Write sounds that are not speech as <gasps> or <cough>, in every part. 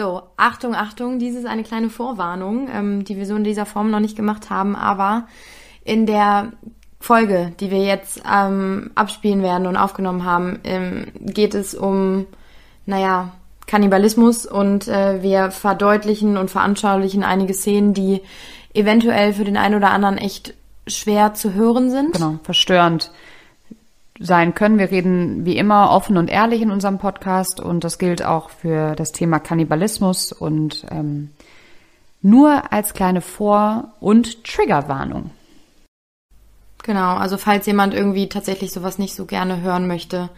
So, Achtung, Achtung, dies ist eine kleine Vorwarnung, ähm, die wir so in dieser Form noch nicht gemacht haben, aber in der Folge, die wir jetzt ähm, abspielen werden und aufgenommen haben, ähm, geht es um, naja, Kannibalismus und äh, wir verdeutlichen und veranschaulichen einige Szenen, die eventuell für den einen oder anderen echt schwer zu hören sind. Genau, verstörend sein können. Wir reden wie immer offen und ehrlich in unserem Podcast und das gilt auch für das Thema Kannibalismus und ähm, nur als kleine Vor- und Triggerwarnung. Genau, also falls jemand irgendwie tatsächlich sowas nicht so gerne hören möchte,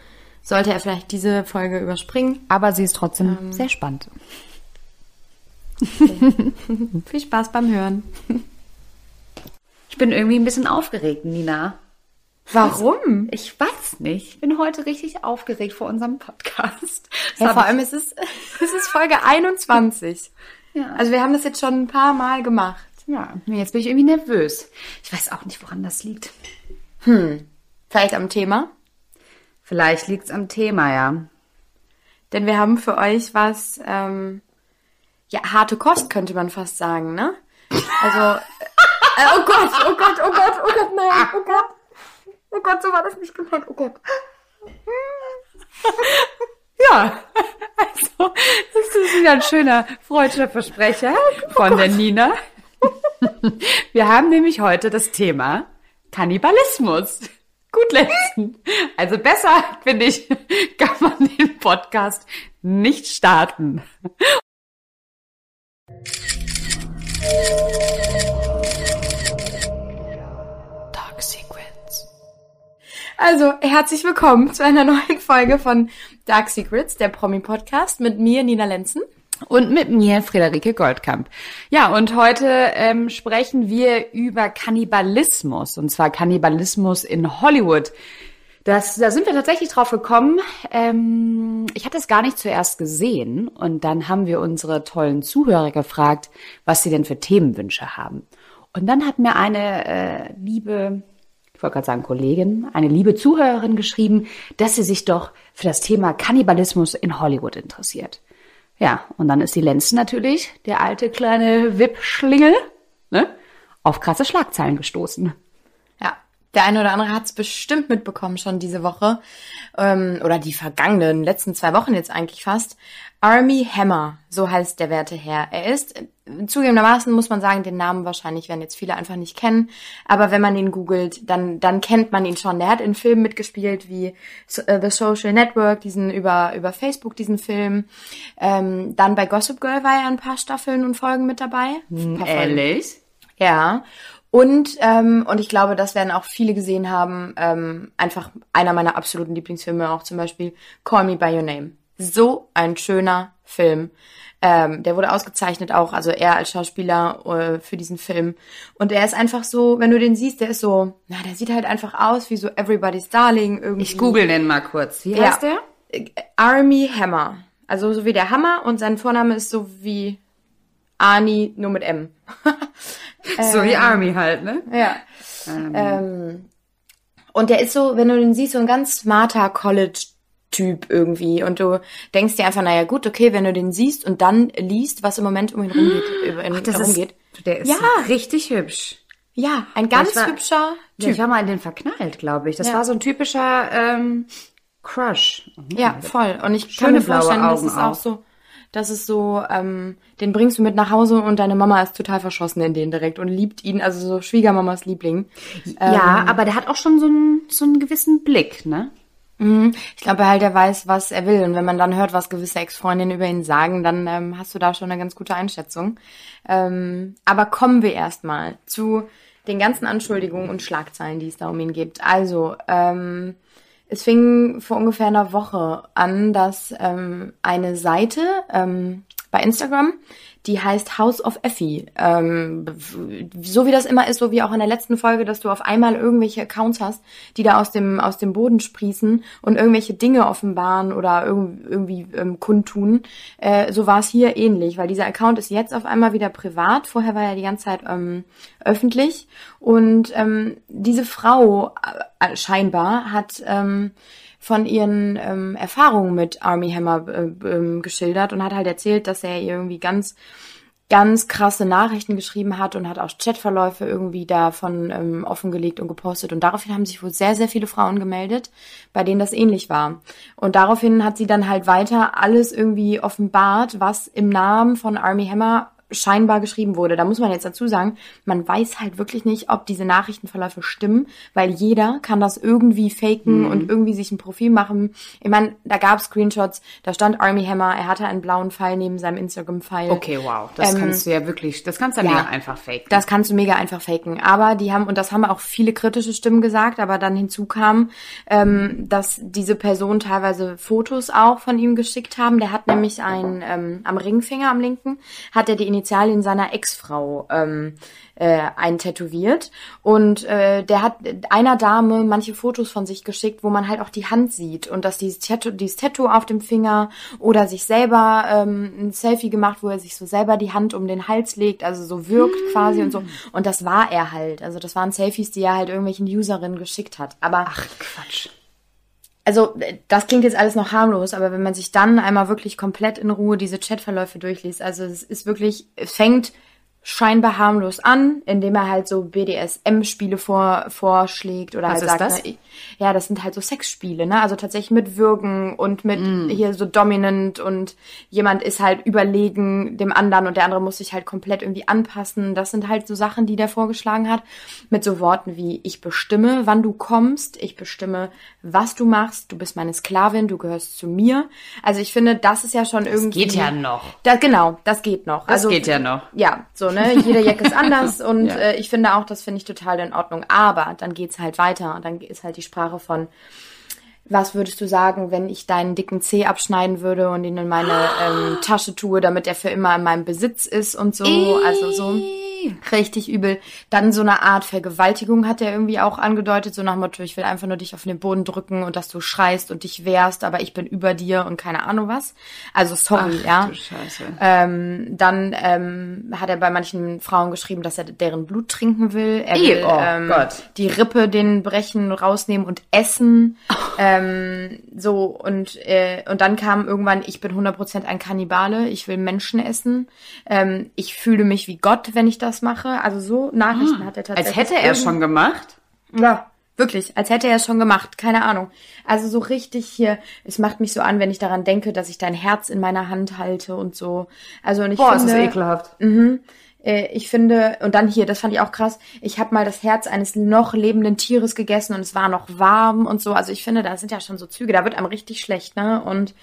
sollte er vielleicht diese Folge überspringen. Aber sie ist trotzdem ähm, sehr spannend. <laughs> Viel Spaß beim Hören. Ich bin irgendwie ein bisschen aufgeregt, Nina. Warum? Ich weiß nicht. Ich bin heute richtig aufgeregt vor unserem Podcast. Ja, vor allem ist es, <laughs> es ist Folge 21. Ja. Also wir haben das jetzt schon ein paar Mal gemacht. Ja, jetzt bin ich irgendwie nervös. Ich weiß auch nicht, woran das liegt. Hm. Vielleicht am Thema? Vielleicht liegt's am Thema, ja. Denn wir haben für euch was, ähm, ja, harte Kost könnte man fast sagen, ne? Also, äh, oh Gott, oh Gott, oh Gott, oh Gott, nein, oh Gott. Oh Gott, so war das nicht gemeint. Oh Gott. <laughs> Ja, also, das ist wieder ein schöner freudscher Versprecher von der Nina. <laughs> Wir haben nämlich heute das Thema Kannibalismus. Gut lesen. Also besser, finde ich, <laughs> kann man den Podcast nicht starten. Also, herzlich willkommen zu einer <laughs> neuen Folge von Dark Secrets, der Promi-Podcast mit mir, Nina Lenzen. Und mit mir, Friederike Goldkamp. Ja, und heute ähm, sprechen wir über Kannibalismus, und zwar Kannibalismus in Hollywood. Das, da sind wir tatsächlich drauf gekommen. Ähm, ich hatte es gar nicht zuerst gesehen und dann haben wir unsere tollen Zuhörer gefragt, was sie denn für Themenwünsche haben. Und dann hat mir eine äh, liebe ich wollte gerade sagen Kollegin, eine liebe Zuhörerin geschrieben, dass sie sich doch für das Thema Kannibalismus in Hollywood interessiert. Ja, und dann ist die Lenz natürlich, der alte kleine Wip-Schlingel, ne, auf krasse Schlagzeilen gestoßen. Ja, der eine oder andere hat es bestimmt mitbekommen schon diese Woche ähm, oder die vergangenen letzten zwei Wochen jetzt eigentlich fast. Army Hammer, so heißt der werte Herr. Er ist, äh, zugegebenermaßen muss man sagen, den Namen wahrscheinlich werden jetzt viele einfach nicht kennen, aber wenn man ihn googelt, dann, dann kennt man ihn schon. Der hat in Filmen mitgespielt wie uh, The Social Network, diesen über, über Facebook, diesen Film. Ähm, dann bei Gossip Girl war er ein paar Staffeln und Folgen mit dabei. Hm, ehrlich? Ja. Und, ähm, und ich glaube, das werden auch viele gesehen haben, ähm, einfach einer meiner absoluten Lieblingsfilme auch zum Beispiel Call Me By Your Name so ein schöner Film. Ähm, der wurde ausgezeichnet auch, also er als Schauspieler äh, für diesen Film. Und er ist einfach so, wenn du den siehst, der ist so, na, der sieht halt einfach aus wie so Everybody's Darling irgendwie. Ich google den mal kurz. Wie heißt ja. der? Army Hammer. Also so wie der Hammer und sein Vorname ist so wie Arnie, nur mit M. <laughs> so wie Army halt, ne? Ja. Ähm. Ähm, und der ist so, wenn du den siehst, so ein ganz smarter College Typ irgendwie. Und du denkst dir einfach, naja gut, okay, wenn du den siehst und dann liest, was im Moment um ihn rumgeht. <gasps> Über ihn Ach, das rumgeht. Ist, der ist ja. richtig hübsch. Ja, ein ganz war, hübscher Typ. Ja, ich war mal in den verknallt, glaube ich. Das ja. war so ein typischer ähm, Crush. Mhm. Ja, voll. Und ich Schöne kann mir vorstellen, das ist auch so, das ist so, ähm, den bringst du mit nach Hause und deine Mama ist total verschossen in den direkt und liebt ihn, also so Schwiegermamas Liebling. Ja, ähm, aber der hat auch schon so einen, so einen gewissen Blick, ne? Mhm. Ich glaube halt, er weiß, was er will. Und wenn man dann hört, was gewisse Ex-Freundinnen über ihn sagen, dann ähm, hast du da schon eine ganz gute Einschätzung. Ähm, aber kommen wir erstmal zu den ganzen Anschuldigungen und Schlagzeilen, die es da um ihn gibt. Also, ähm, es fing vor ungefähr einer Woche an, dass ähm, eine Seite ähm, bei Instagram die heißt House of Effie. Ähm, so wie das immer ist, so wie auch in der letzten Folge, dass du auf einmal irgendwelche Accounts hast, die da aus dem, aus dem Boden sprießen und irgendwelche Dinge offenbaren oder irgendwie, irgendwie ähm, kundtun. Äh, so war es hier ähnlich, weil dieser Account ist jetzt auf einmal wieder privat. Vorher war er die ganze Zeit ähm, öffentlich. Und ähm, diese Frau äh, scheinbar hat ähm, von ihren ähm, Erfahrungen mit Army Hammer äh, ähm, geschildert und hat halt erzählt, dass er irgendwie ganz ganz krasse Nachrichten geschrieben hat und hat auch Chatverläufe irgendwie davon ähm, offengelegt und gepostet. Und daraufhin haben sich wohl sehr, sehr viele Frauen gemeldet, bei denen das ähnlich war. Und daraufhin hat sie dann halt weiter alles irgendwie offenbart, was im Namen von Army Hammer scheinbar geschrieben wurde. Da muss man jetzt dazu sagen, man weiß halt wirklich nicht, ob diese Nachrichtenverläufe stimmen, weil jeder kann das irgendwie faken mhm. und irgendwie sich ein Profil machen. Ich meine, da gab es Screenshots, da stand Army Hammer, er hatte einen blauen Pfeil neben seinem Instagram-Pfeil. Okay, wow. Das ähm, kannst du ja wirklich, das kannst du ja mega einfach faken. Das kannst du mega einfach faken. Aber die haben, und das haben auch viele kritische Stimmen gesagt, aber dann hinzu kam, ähm, dass diese Person teilweise Fotos auch von ihm geschickt haben. Der hat nämlich ein, ähm, am Ringfinger, am linken, hat er die Initialien seiner Ex-Frau ähm, äh, eintätowiert. Und äh, der hat einer Dame manche Fotos von sich geschickt, wo man halt auch die Hand sieht und dass dieses Tattoo, dieses Tattoo auf dem Finger oder sich selber ähm, ein Selfie gemacht, wo er sich so selber die Hand um den Hals legt, also so wirkt hm. quasi und so. Und das war er halt. Also das waren Selfies, die er halt irgendwelchen Userinnen geschickt hat. Aber ach Quatsch also das klingt jetzt alles noch harmlos, aber wenn man sich dann einmal wirklich komplett in Ruhe diese Chatverläufe durchliest, also es ist wirklich, es fängt scheinbar harmlos an, indem er halt so BDSM-Spiele vor, vorschlägt oder Was halt sagt, das? Ne, ja, das sind halt so Sexspiele, ne? Also tatsächlich mit Würgen und mit mm. hier so dominant und jemand ist halt überlegen dem anderen und der andere muss sich halt komplett irgendwie anpassen. Das sind halt so Sachen, die der vorgeschlagen hat, mit so Worten wie ich bestimme, wann du kommst, ich bestimme, was du machst, du bist meine Sklavin, du gehörst zu mir. Also ich finde, das ist ja schon das irgendwie. Das geht ja noch. Da, genau, das geht noch. Das also, geht ja noch. Ja, so ne? Jeder Jack ist <laughs> anders und ja. äh, ich finde auch, das finde ich total in Ordnung. Aber dann geht's halt weiter und dann ist halt die Sprache von was würdest du sagen, wenn ich deinen dicken Zeh abschneiden würde und ihn in meine ähm, <gasps> Tasche tue, damit er für immer in meinem Besitz ist und so? Also so richtig übel. Dann so eine Art Vergewaltigung hat er irgendwie auch angedeutet, so nach dem Motto, ich will einfach nur dich auf den Boden drücken und dass du schreist und dich wehrst, aber ich bin über dir und keine Ahnung was. Also sorry, Ach, ja. Du Scheiße. Ähm, dann ähm, hat er bei manchen Frauen geschrieben, dass er deren Blut trinken will. Er will oh ähm, Gott. die Rippe den brechen, rausnehmen und essen. Oh. Ähm, so und äh, und dann kam irgendwann, ich bin 100% ein Kannibale, ich will Menschen essen. Ähm, ich fühle mich wie Gott, wenn ich das das mache. Also so Nachrichten hm. hat er tatsächlich. Als hätte er schon gemacht? Ja, wirklich. Als hätte er es schon gemacht. Keine Ahnung. Also so richtig hier, es macht mich so an, wenn ich daran denke, dass ich dein Herz in meiner Hand halte und so. Also und ich Boah, finde, ist ekelhaft. Mhm. Äh, ich finde, und dann hier, das fand ich auch krass, ich habe mal das Herz eines noch lebenden Tieres gegessen und es war noch warm und so. Also ich finde, da sind ja schon so Züge, da wird einem richtig schlecht, ne? Und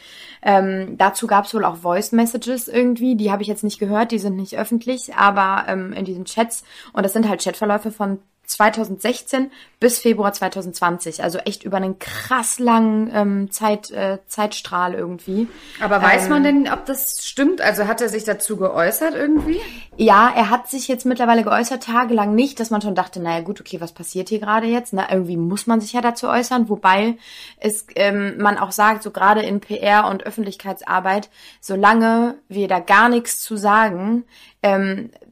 ähm, dazu gab es wohl auch Voice Messages irgendwie, die habe ich jetzt nicht gehört, die sind nicht öffentlich, aber ähm, in diesen Chats, und das sind halt Chatverläufe von 2016 bis Februar 2020. Also echt über einen krass langen ähm, Zeit, äh, Zeitstrahl irgendwie. Aber weiß ähm, man denn, ob das stimmt? Also hat er sich dazu geäußert irgendwie? Ja, er hat sich jetzt mittlerweile geäußert, tagelang nicht, dass man schon dachte, naja gut, okay, was passiert hier gerade jetzt? Na, irgendwie muss man sich ja dazu äußern, wobei es ähm, man auch sagt, so gerade in PR und Öffentlichkeitsarbeit, solange wir da gar nichts zu sagen, ähm, äh,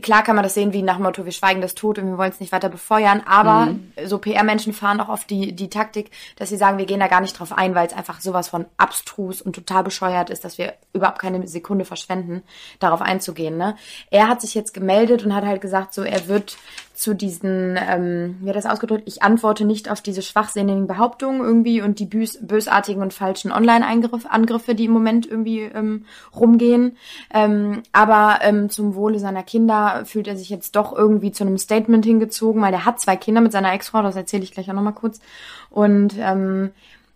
klar kann man das sehen wie nach dem Motto, wir schweigen das tot und wir wollen es nicht weiter befeuern, aber mhm. so PR-Menschen fahren auch oft die, die Taktik, dass sie sagen, wir gehen da gar nicht drauf ein, weil es einfach sowas von abstrus und total bescheuert ist, dass wir überhaupt keine Sekunde verschwenden, darauf einzugehen. Ne? Er hat sich jetzt gemeldet und hat halt gesagt, so er wird zu diesen, ähm, wie hat das ausgedrückt, ich antworte nicht auf diese schwachsinnigen Behauptungen irgendwie und die bös bösartigen und falschen Online-Angriffe, die im Moment irgendwie ähm, rumgehen. Ähm, aber ähm, zum Wohle seiner Kinder fühlt er sich jetzt doch irgendwie zu einem Statement hingezogen, weil er hat zwei Kinder mit seiner Ex-Frau, das erzähle ich gleich auch nochmal kurz. Und ähm,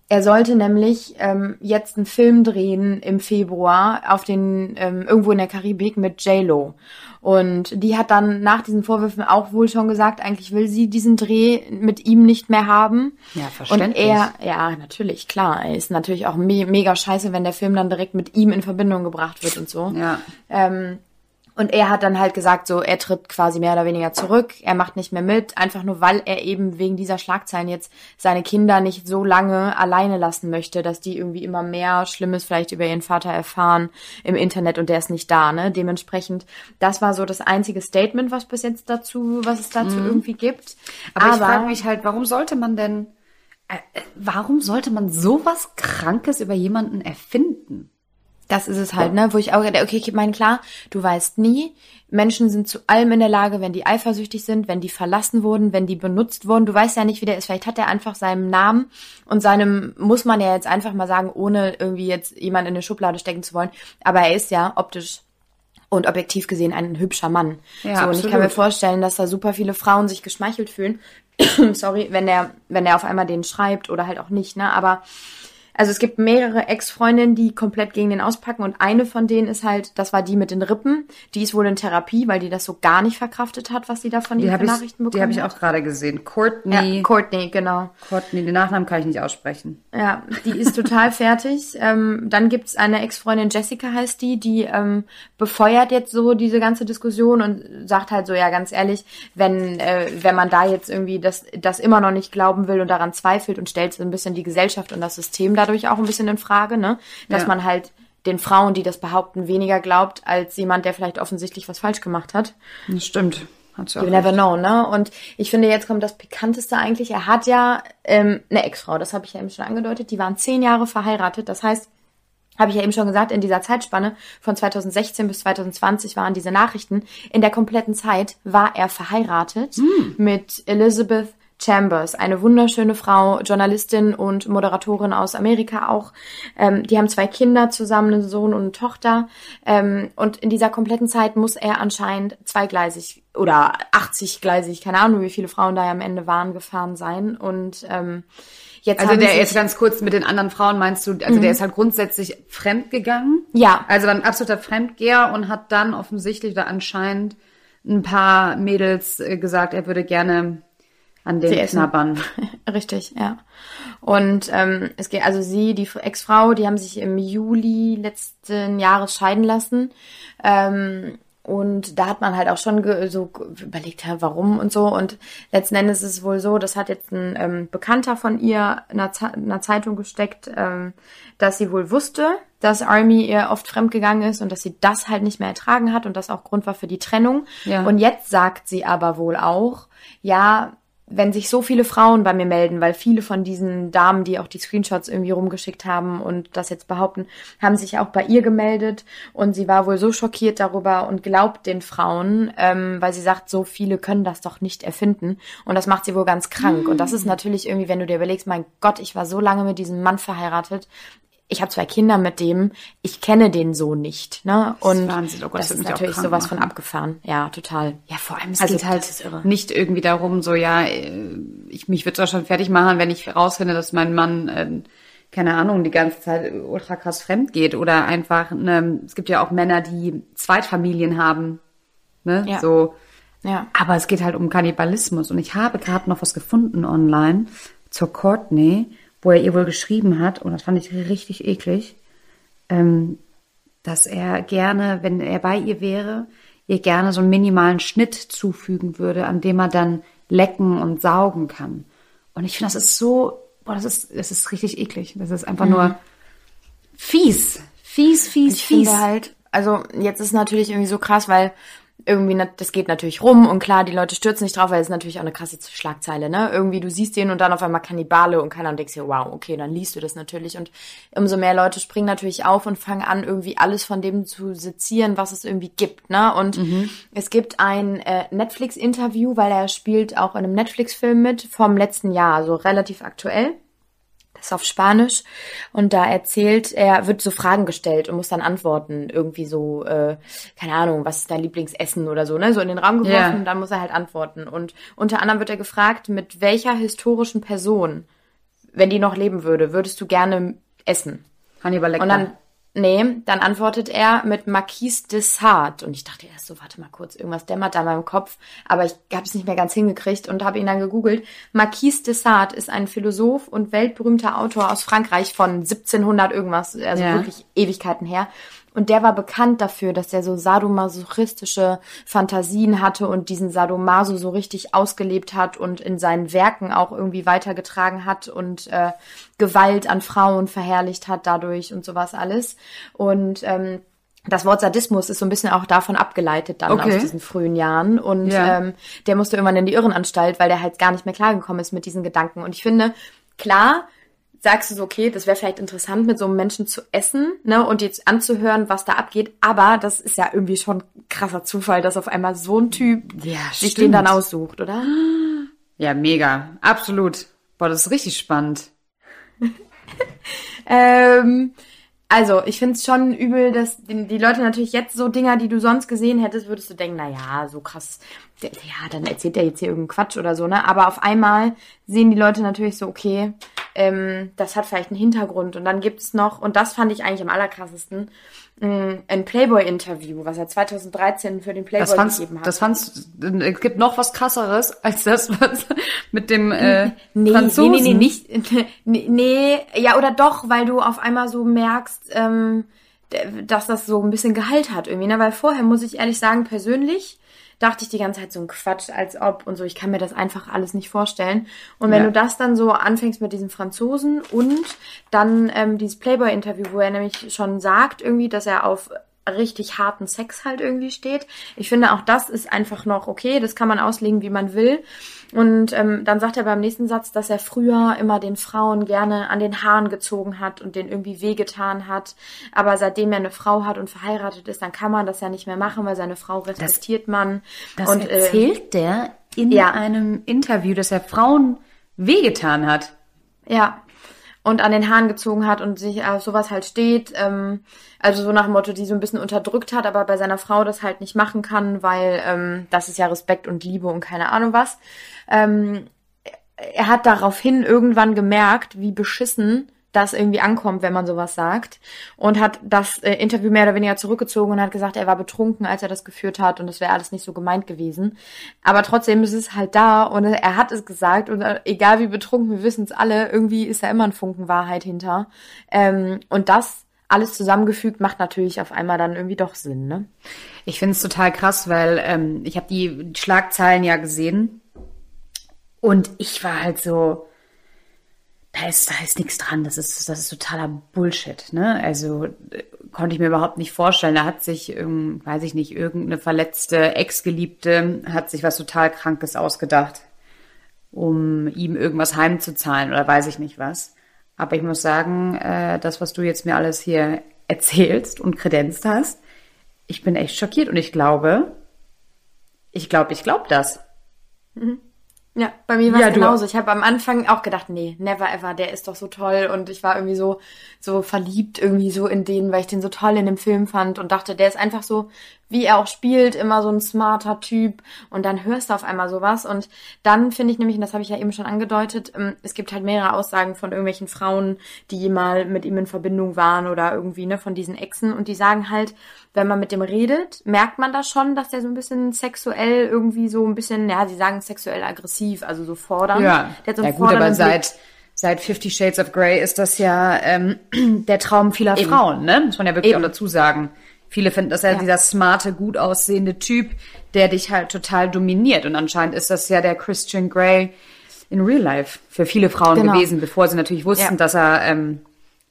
er sollte nämlich ähm, jetzt einen Film drehen im Februar auf den ähm, irgendwo in der Karibik mit J Lo und die hat dann nach diesen Vorwürfen auch wohl schon gesagt, eigentlich will sie diesen Dreh mit ihm nicht mehr haben. Ja, verständlich. Und er, ja, natürlich, klar, er ist natürlich auch me mega scheiße, wenn der Film dann direkt mit ihm in Verbindung gebracht wird und so. Ja. Ähm, und er hat dann halt gesagt, so, er tritt quasi mehr oder weniger zurück, er macht nicht mehr mit, einfach nur weil er eben wegen dieser Schlagzeilen jetzt seine Kinder nicht so lange alleine lassen möchte, dass die irgendwie immer mehr Schlimmes vielleicht über ihren Vater erfahren im Internet und der ist nicht da, ne? Dementsprechend, das war so das einzige Statement, was bis jetzt dazu, was es dazu mhm. irgendwie gibt. Aber, Aber ich frage mich halt, warum sollte man denn Äh, warum sollte man sowas Krankes über jemanden erfinden? Das ist es halt, ne? Wo ich auch, okay, ich meine, klar, du weißt nie. Menschen sind zu allem in der Lage, wenn die eifersüchtig sind, wenn die verlassen wurden, wenn die benutzt wurden. Du weißt ja nicht, wie der ist. Vielleicht hat er einfach seinem Namen und seinem, muss man ja jetzt einfach mal sagen, ohne irgendwie jetzt jemand in eine Schublade stecken zu wollen. Aber er ist ja optisch und objektiv gesehen ein hübscher Mann. Ja, so, und ich kann mir vorstellen, dass da super viele Frauen sich geschmeichelt fühlen. <clears throat> Sorry, wenn der, wenn er auf einmal den schreibt oder halt auch nicht, ne? Aber also es gibt mehrere Ex-Freundinnen, die komplett gegen den auspacken und eine von denen ist halt, das war die mit den Rippen, die ist wohl in Therapie, weil die das so gar nicht verkraftet hat, was sie da von die für Nachrichten bekommen Die habe ich auch gerade gesehen. Courtney. Ja, Courtney, genau. Courtney, den Nachnamen kann ich nicht aussprechen. Ja, die ist total <laughs> fertig. Ähm, dann gibt's eine Ex-Freundin, Jessica heißt die, die ähm, befeuert jetzt so diese ganze Diskussion und sagt halt so, ja, ganz ehrlich, wenn, äh, wenn man da jetzt irgendwie das, das immer noch nicht glauben will und daran zweifelt und stellt so ein bisschen die Gesellschaft und das System da dadurch auch ein bisschen in Frage, ne? Dass ja. man halt den Frauen, die das behaupten, weniger glaubt als jemand, der vielleicht offensichtlich was falsch gemacht hat. Das stimmt. Hat's you never know, ne? Und ich finde, jetzt kommt das Pikanteste eigentlich. Er hat ja ähm, eine Ex-Frau, das habe ich ja eben schon angedeutet. Die waren zehn Jahre verheiratet. Das heißt, habe ich ja eben schon gesagt, in dieser Zeitspanne von 2016 bis 2020 waren diese Nachrichten. In der kompletten Zeit war er verheiratet mm. mit Elizabeth Chambers, eine wunderschöne Frau, Journalistin und Moderatorin aus Amerika auch. Ähm, die haben zwei Kinder zusammen, einen Sohn und eine Tochter. Ähm, und in dieser kompletten Zeit muss er anscheinend zweigleisig oder 80-gleisig, keine Ahnung, wie viele Frauen da ja am Ende waren, gefahren sein. Und ähm, Jetzt also der ist ganz kurz mit den anderen Frauen meinst du, also mhm. der ist halt grundsätzlich fremdgegangen? Ja. Also ein absoluter Fremdgeher und hat dann offensichtlich oder anscheinend ein paar Mädels äh, gesagt, er würde gerne an den sie Knabbern. <laughs> Richtig, ja. Und ähm, es geht also sie, die Ex-Frau, die haben sich im Juli letzten Jahres scheiden lassen. Ähm, und da hat man halt auch schon so überlegt, ja, warum und so. Und letzten Endes ist es wohl so, das hat jetzt ein ähm, Bekannter von ihr in einer, Ze in einer Zeitung gesteckt, ähm, dass sie wohl wusste, dass Army ihr oft fremdgegangen ist und dass sie das halt nicht mehr ertragen hat und das auch Grund war für die Trennung. Ja. Und jetzt sagt sie aber wohl auch, ja, wenn sich so viele Frauen bei mir melden, weil viele von diesen Damen, die auch die Screenshots irgendwie rumgeschickt haben und das jetzt behaupten, haben sich auch bei ihr gemeldet und sie war wohl so schockiert darüber und glaubt den Frauen, ähm, weil sie sagt, so viele können das doch nicht erfinden und das macht sie wohl ganz krank mhm. und das ist natürlich irgendwie, wenn du dir überlegst, mein Gott, ich war so lange mit diesem Mann verheiratet, ich habe zwei Kinder mit dem, ich kenne den so nicht, ne? Und das, ist, oh Gott, das, ist natürlich sowas machen. von abgefahren. Ja, total. Ja, vor allem es also geht halt nicht irgendwie darum, so ja, äh, ich mich würde schon fertig machen, wenn ich herausfinde, dass mein Mann äh, keine Ahnung, die ganze Zeit ultra krass fremd geht oder einfach, ne, es gibt ja auch Männer, die Zweitfamilien haben, ne? Ja. So. Ja. Aber es geht halt um Kannibalismus und ich habe gerade noch was gefunden online zur Courtney wo er ihr wohl geschrieben hat, und das fand ich richtig eklig, ähm, dass er gerne, wenn er bei ihr wäre, ihr gerne so einen minimalen Schnitt zufügen würde, an dem er dann lecken und saugen kann. Und ich finde, das ist so, boah, das ist, das ist richtig eklig. Das ist einfach mhm. nur fies. Fies, fies, ich fies. Finde halt, also jetzt ist natürlich irgendwie so krass, weil irgendwie, das geht natürlich rum und klar, die Leute stürzen nicht drauf, weil es ist natürlich auch eine krasse Schlagzeile, ne? Irgendwie, du siehst den und dann auf einmal Kannibale und keiner und denkst dir, wow, okay, dann liest du das natürlich und umso mehr Leute springen natürlich auf und fangen an, irgendwie alles von dem zu sezieren, was es irgendwie gibt, ne? Und mhm. es gibt ein äh, Netflix-Interview, weil er spielt auch in einem Netflix-Film mit vom letzten Jahr, so relativ aktuell ist auf Spanisch und da erzählt er, wird so Fragen gestellt und muss dann antworten, irgendwie so, äh, keine Ahnung, was ist dein Lieblingsessen oder so, ne, so in den Raum geworfen yeah. und dann muss er halt antworten und unter anderem wird er gefragt, mit welcher historischen Person, wenn die noch leben würde, würdest du gerne essen? Hannibal Lecter. Und dann Nee, dann antwortet er mit Marquise de Sade. Und ich dachte erst so, warte mal kurz, irgendwas dämmert da in meinem Kopf. Aber ich habe es nicht mehr ganz hingekriegt und habe ihn dann gegoogelt. Marquise de Sade ist ein Philosoph und weltberühmter Autor aus Frankreich von 1700 irgendwas, also ja. wirklich Ewigkeiten her. Und der war bekannt dafür, dass er so sadomasochistische Fantasien hatte und diesen Sadomaso so richtig ausgelebt hat und in seinen Werken auch irgendwie weitergetragen hat und äh, Gewalt an Frauen verherrlicht hat dadurch und sowas alles. Und ähm, das Wort Sadismus ist so ein bisschen auch davon abgeleitet dann okay. aus diesen frühen Jahren. Und ja. ähm, der musste irgendwann in die Irrenanstalt, weil der halt gar nicht mehr klargekommen ist mit diesen Gedanken. Und ich finde, klar, sagst du so, okay, das wäre vielleicht interessant, mit so einem Menschen zu essen, ne, und jetzt anzuhören, was da abgeht. Aber das ist ja irgendwie schon krasser Zufall, dass auf einmal so ein Typ Ja, sich stimmt. den dann aussucht, oder? <gasps> Ja, mega. Absolut. Boah, das ist richtig spannend. <laughs> Ähm, also, ich find's schon übel, dass die, Leute natürlich jetzt so Dinger, die du sonst gesehen hättest, würdest du denken, na ja, so krass, ja, dann erzählt der jetzt hier irgendeinen Quatsch oder so, ne? Aber auf einmal sehen die Leute natürlich so, okay, ähm, das hat vielleicht einen Hintergrund. Und dann gibt's noch, und das fand ich eigentlich am allerkrassesten, ein Playboy-Interview, was er 2013 für den Playboy gegeben hat. das fandst, es gibt noch was krasseres als das, was mit dem äh, Nee, Franzosen. nee, nee, nee, nicht. <laughs> Nee, nee, ja, oder doch, weil du auf einmal so merkst, ähm, dass das so ein bisschen Gehalt hat irgendwie, ne? Weil vorher muss ich ehrlich sagen, persönlich dachte ich die ganze Zeit so ein Quatsch, als ob und so. Ich kann mir das einfach alles nicht vorstellen. Und wenn Ja. du das dann so anfängst mit diesem Franzosen und dann ähm, dieses Playboy-Interview, wo er nämlich schon sagt irgendwie, dass er auf richtig harten Sex halt irgendwie steht. Ich finde auch das ist einfach noch okay, das kann man auslegen, wie man will. Und ähm, dann sagt er beim nächsten Satz, dass er früher immer den Frauen gerne an den Haaren gezogen hat und denen irgendwie wehgetan hat. Aber seitdem er eine Frau hat und verheiratet ist, dann kann man das ja nicht mehr machen, weil seine Frau respektiert man. Das und, äh, erzählt der in ja. einem Interview, dass er Frauen wehgetan hat. Ja. Und an den Haaren gezogen hat und sich auf sowas halt steht. Ähm, also so nach dem Motto, die so ein bisschen unterdrückt hat, aber bei seiner Frau das halt nicht machen kann, weil ähm, das ist ja Respekt und Liebe und keine Ahnung was. Ähm, er hat daraufhin irgendwann gemerkt, wie beschissen das irgendwie ankommt, wenn man sowas sagt. Und hat das äh, Interview mehr oder weniger zurückgezogen und hat gesagt, er war betrunken, als er das geführt hat und das wäre alles nicht so gemeint gewesen. Aber trotzdem ist es halt da und er hat es gesagt und äh, egal wie betrunken, wir wissen es alle, irgendwie ist da immer ein Funken Wahrheit hinter. Ähm, und das alles zusammengefügt macht natürlich auf einmal dann irgendwie doch Sinn, ne? Ich finde es total krass, weil ähm, ich habe die Schlagzeilen ja gesehen und ich war halt so, da ist, da ist nichts dran, das ist, das ist totaler Bullshit, ne? Also äh, konnte ich mir überhaupt nicht vorstellen. Da hat sich, ähm, weiß ich nicht, irgendeine verletzte Ex-Geliebte hat sich was total Krankes ausgedacht, um ihm irgendwas heimzuzahlen oder weiß ich nicht was. Aber ich muss sagen, äh, das, was du jetzt mir alles hier erzählst und kredenzt hast, ich bin echt schockiert und ich glaube, ich glaube, ich glaube das. Ja, bei mir war Ja, es du- genauso. Ich habe am Anfang auch gedacht, nee, never ever, der ist doch so toll. Und ich war irgendwie so, so verliebt irgendwie so in den, weil ich den so toll in dem Film fand und dachte, der ist einfach so, wie er auch spielt, immer so ein smarter Typ. Und dann hörst du auf einmal sowas. Und dann finde ich nämlich, und das habe ich ja eben schon angedeutet, ähm, es gibt halt mehrere Aussagen von irgendwelchen Frauen, die mal mit ihm in Verbindung waren oder irgendwie, ne, von diesen Exen. Und die sagen halt, wenn man mit dem redet, merkt man das schon, dass der so ein bisschen sexuell irgendwie so ein bisschen, ja, sie sagen sexuell aggressiv, also so fordernd. Ja, Der hat so ja gut, aber seit, seit Fifty Shades of Grey ist das ja ähm, <clears throat> der Traum vieler Frauen, ne? Muss man ja wirklich Eben. auch dazu sagen. Viele finden das ja, Ja. dieser smarte, gut aussehende Typ, der dich halt total dominiert. Und anscheinend ist das ja der Christian Grey in Real Life für viele Frauen Genau. gewesen, bevor sie natürlich wussten, Ja. dass er ähm,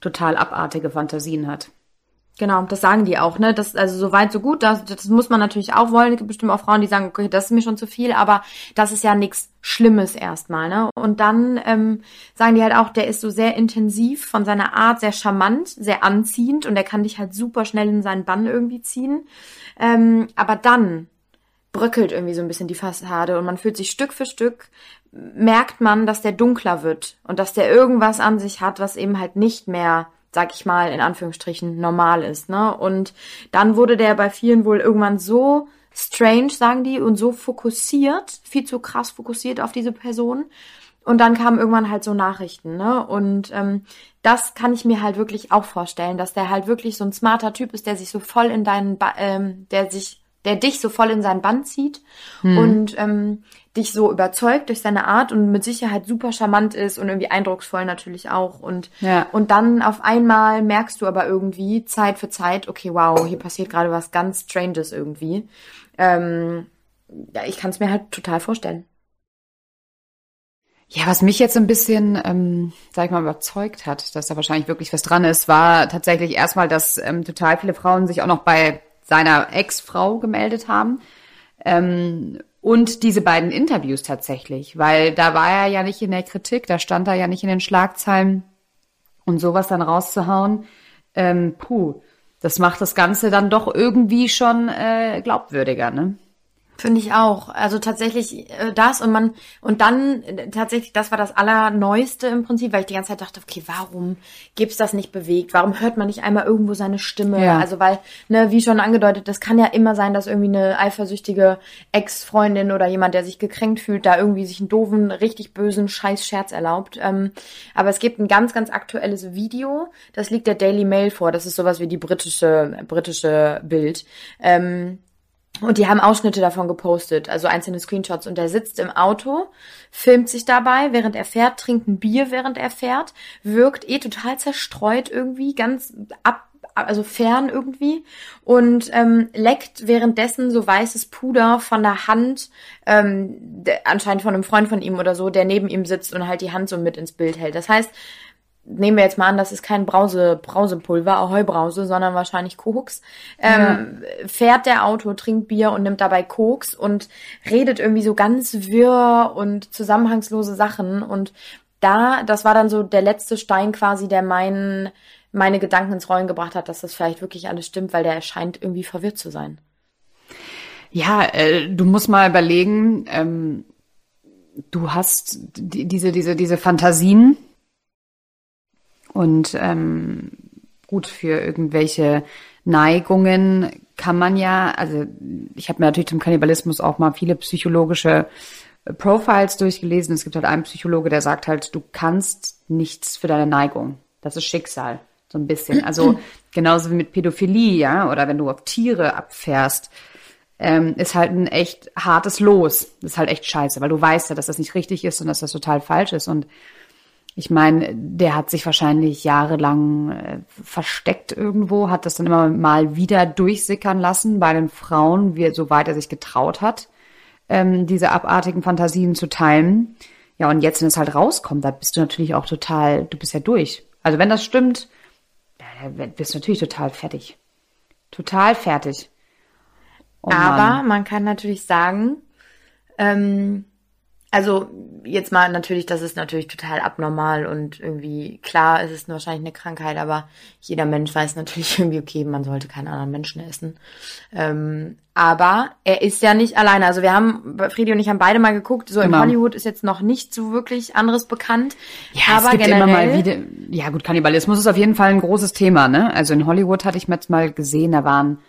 total abartige Fantasien hat. Genau, das sagen die auch, ne? Das, also so weit, so gut, das, das muss man natürlich auch wollen. Es gibt bestimmt auch Frauen, die sagen, okay, das ist mir schon zu viel, aber das ist ja nichts Schlimmes erstmal, ne? Und dann ähm, sagen die halt auch, der ist so sehr intensiv von seiner Art, sehr charmant, sehr anziehend und der kann dich halt super schnell in seinen Bann irgendwie ziehen. Ähm, aber dann bröckelt irgendwie so ein bisschen die Fassade und man fühlt sich Stück für Stück, merkt man, dass der dunkler wird und dass der irgendwas an sich hat, was eben halt nicht mehr, sag ich mal, in Anführungsstrichen normal ist, ne? Und dann wurde der bei vielen wohl irgendwann so strange, sagen die, und so fokussiert, viel zu krass fokussiert auf diese Person. Und dann kamen irgendwann halt so Nachrichten, ne? Und ähm, das kann ich mir halt wirklich auch vorstellen, dass der halt wirklich so ein smarter Typ ist, der sich so voll in deinen, ba ähm, der sich, der dich so voll in seinen Band zieht und ähm, dich so überzeugt durch seine Art und mit Sicherheit super charmant ist und irgendwie eindrucksvoll natürlich auch. Und, Ja. und dann auf einmal merkst du aber irgendwie Zeit für Zeit, okay, wow, hier passiert gerade was ganz Stranges irgendwie. Ähm, ja, ich kann es mir halt total vorstellen. Ja, was mich jetzt ein bisschen, ähm, sag ich mal, überzeugt hat, dass da wahrscheinlich wirklich was dran ist, war tatsächlich erstmal, dass ähm, total viele Frauen sich auch noch bei seiner Ex-Frau gemeldet haben. Ähm, Und diese beiden Interviews tatsächlich, weil da war er ja nicht in der Kritik, da stand er ja nicht in den Schlagzeilen und sowas dann rauszuhauen, ähm, puh, das macht das Ganze dann doch irgendwie schon äh, glaubwürdiger, ne? Finde ich auch. Also tatsächlich äh, das und man und dann äh, tatsächlich, das war das Allerneueste im Prinzip, weil ich die ganze Zeit dachte, okay, warum gibt's das nicht bewegt? Warum hört man nicht einmal irgendwo seine Stimme? Ja. Also weil, ne, wie schon angedeutet, das kann ja immer sein, dass irgendwie eine eifersüchtige Ex-Freundin oder jemand, der sich gekränkt fühlt, da irgendwie sich einen doofen, richtig bösen Scheiß-Scherz erlaubt. Ähm, aber es gibt ein ganz, ganz aktuelles Video, das liegt der Daily Mail vor. Das ist sowas wie die britische, britische Bild. Ähm, und die haben Ausschnitte davon gepostet, also einzelne Screenshots. Und er sitzt im Auto, filmt sich dabei, während er fährt, trinkt ein Bier, während er fährt, wirkt eh total zerstreut irgendwie, ganz ab, also fern irgendwie und ähm, leckt währenddessen so weißes Puder von der Hand, ähm, der, anscheinend von einem Freund von ihm oder so, der neben ihm sitzt und halt die Hand so mit ins Bild hält. Das heißt, nehmen wir jetzt mal an, das ist kein Brause, Brausepulver, Ahoi-Brause, sondern wahrscheinlich Koks, ähm, ja. fährt der Auto, trinkt Bier und nimmt dabei Koks und redet irgendwie so ganz wirr und zusammenhangslose Sachen und da, das war dann so der letzte Stein quasi, der meinen, meine Gedanken ins Rollen gebracht hat, dass das vielleicht wirklich alles stimmt, weil der erscheint irgendwie verwirrt zu sein. Ja, äh, du musst mal überlegen, ähm, du hast die, diese, diese, diese Fantasien, und ähm, gut, für irgendwelche Neigungen kann man ja, also ich habe mir natürlich zum Kannibalismus auch mal viele psychologische äh, Profiles durchgelesen. Es gibt halt einen Psychologe, der sagt halt, du kannst nichts für deine Neigung. Das ist Schicksal, so ein bisschen. Also genauso wie mit Pädophilie, ja, oder wenn du auf Tiere abfährst, ähm, ist halt ein echt hartes Los. Ist halt echt scheiße, weil du weißt ja, dass das nicht richtig ist und dass das total falsch ist. Und ich meine, der hat sich wahrscheinlich jahrelang äh, versteckt irgendwo, hat das dann immer mal wieder durchsickern lassen bei den Frauen, wie, soweit er sich getraut hat, ähm, diese abartigen Fantasien zu teilen. Ja, und jetzt, wenn es halt rauskommt, da bist du natürlich auch total, du bist ja durch. Also wenn das stimmt, dann bist du natürlich total fertig. Total fertig. Oh Aber man kann natürlich sagen, ähm, also jetzt mal natürlich, das ist natürlich total abnormal und irgendwie klar, es ist wahrscheinlich eine Krankheit, aber jeder Mensch weiß natürlich <laughs> irgendwie, okay, man sollte keinen anderen Menschen essen. Ähm, aber er ist ja nicht alleine. Also wir haben, Friedi und ich haben beide mal geguckt, so genau. in Hollywood ist jetzt noch nicht so wirklich anderes bekannt. Ja, aber es gibt generell, immer mal wieder, ja gut, Kannibalismus ist auf jeden Fall ein großes Thema, ne? Also in Hollywood hatte ich mir jetzt mal gesehen, da waren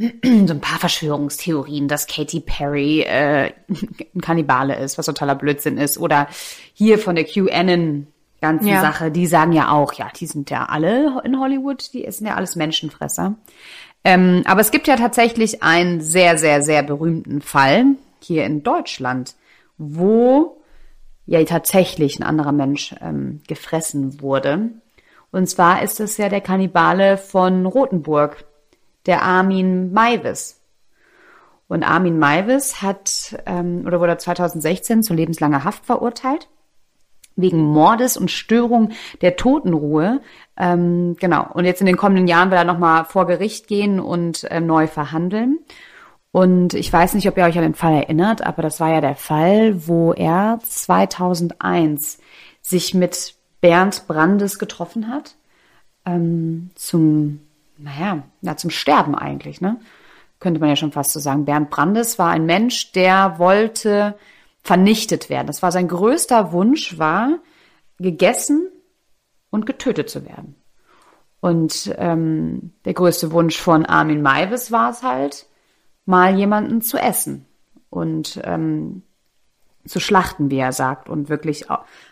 <clears throat> so ein paar Verschwörungstheorien, dass Katy Perry äh, <laughs> ein Kannibale ist, was totaler Blödsinn ist. Oder hier von der QAnon ganzen ja. Sache, die sagen ja auch, ja, die sind ja alle in Hollywood, die essen ja alles Menschenfresser. Ähm, aber es gibt ja tatsächlich einen sehr, sehr, sehr berühmten Fall hier in Deutschland, wo ja tatsächlich ein anderer Mensch ähm, gefressen wurde. Und zwar ist es ja der Kannibale von Rothenburg, der Armin Maivis. Und Armin Maivis hat ähm, oder wurde 2016 zu lebenslanger Haft verurteilt wegen Mordes und Störung der Totenruhe. Ähm, genau. Und jetzt in den kommenden Jahren will er nochmal vor Gericht gehen und äh, neu verhandeln. Und ich weiß nicht, ob ihr euch an den Fall erinnert, aber das war ja der Fall, wo er 2001 sich mit Bernd Brandes getroffen hat ähm, zum naja, ja, zum Sterben eigentlich, ne? Könnte man ja schon fast so sagen. Bernd Brandes war ein Mensch, der wollte vernichtet werden. Das war sein größter Wunsch, war gegessen und getötet zu werden. Und ähm, der größte Wunsch von Armin Maivis war es halt, mal jemanden zu essen und ähm, zu schlachten, wie er sagt, und wirklich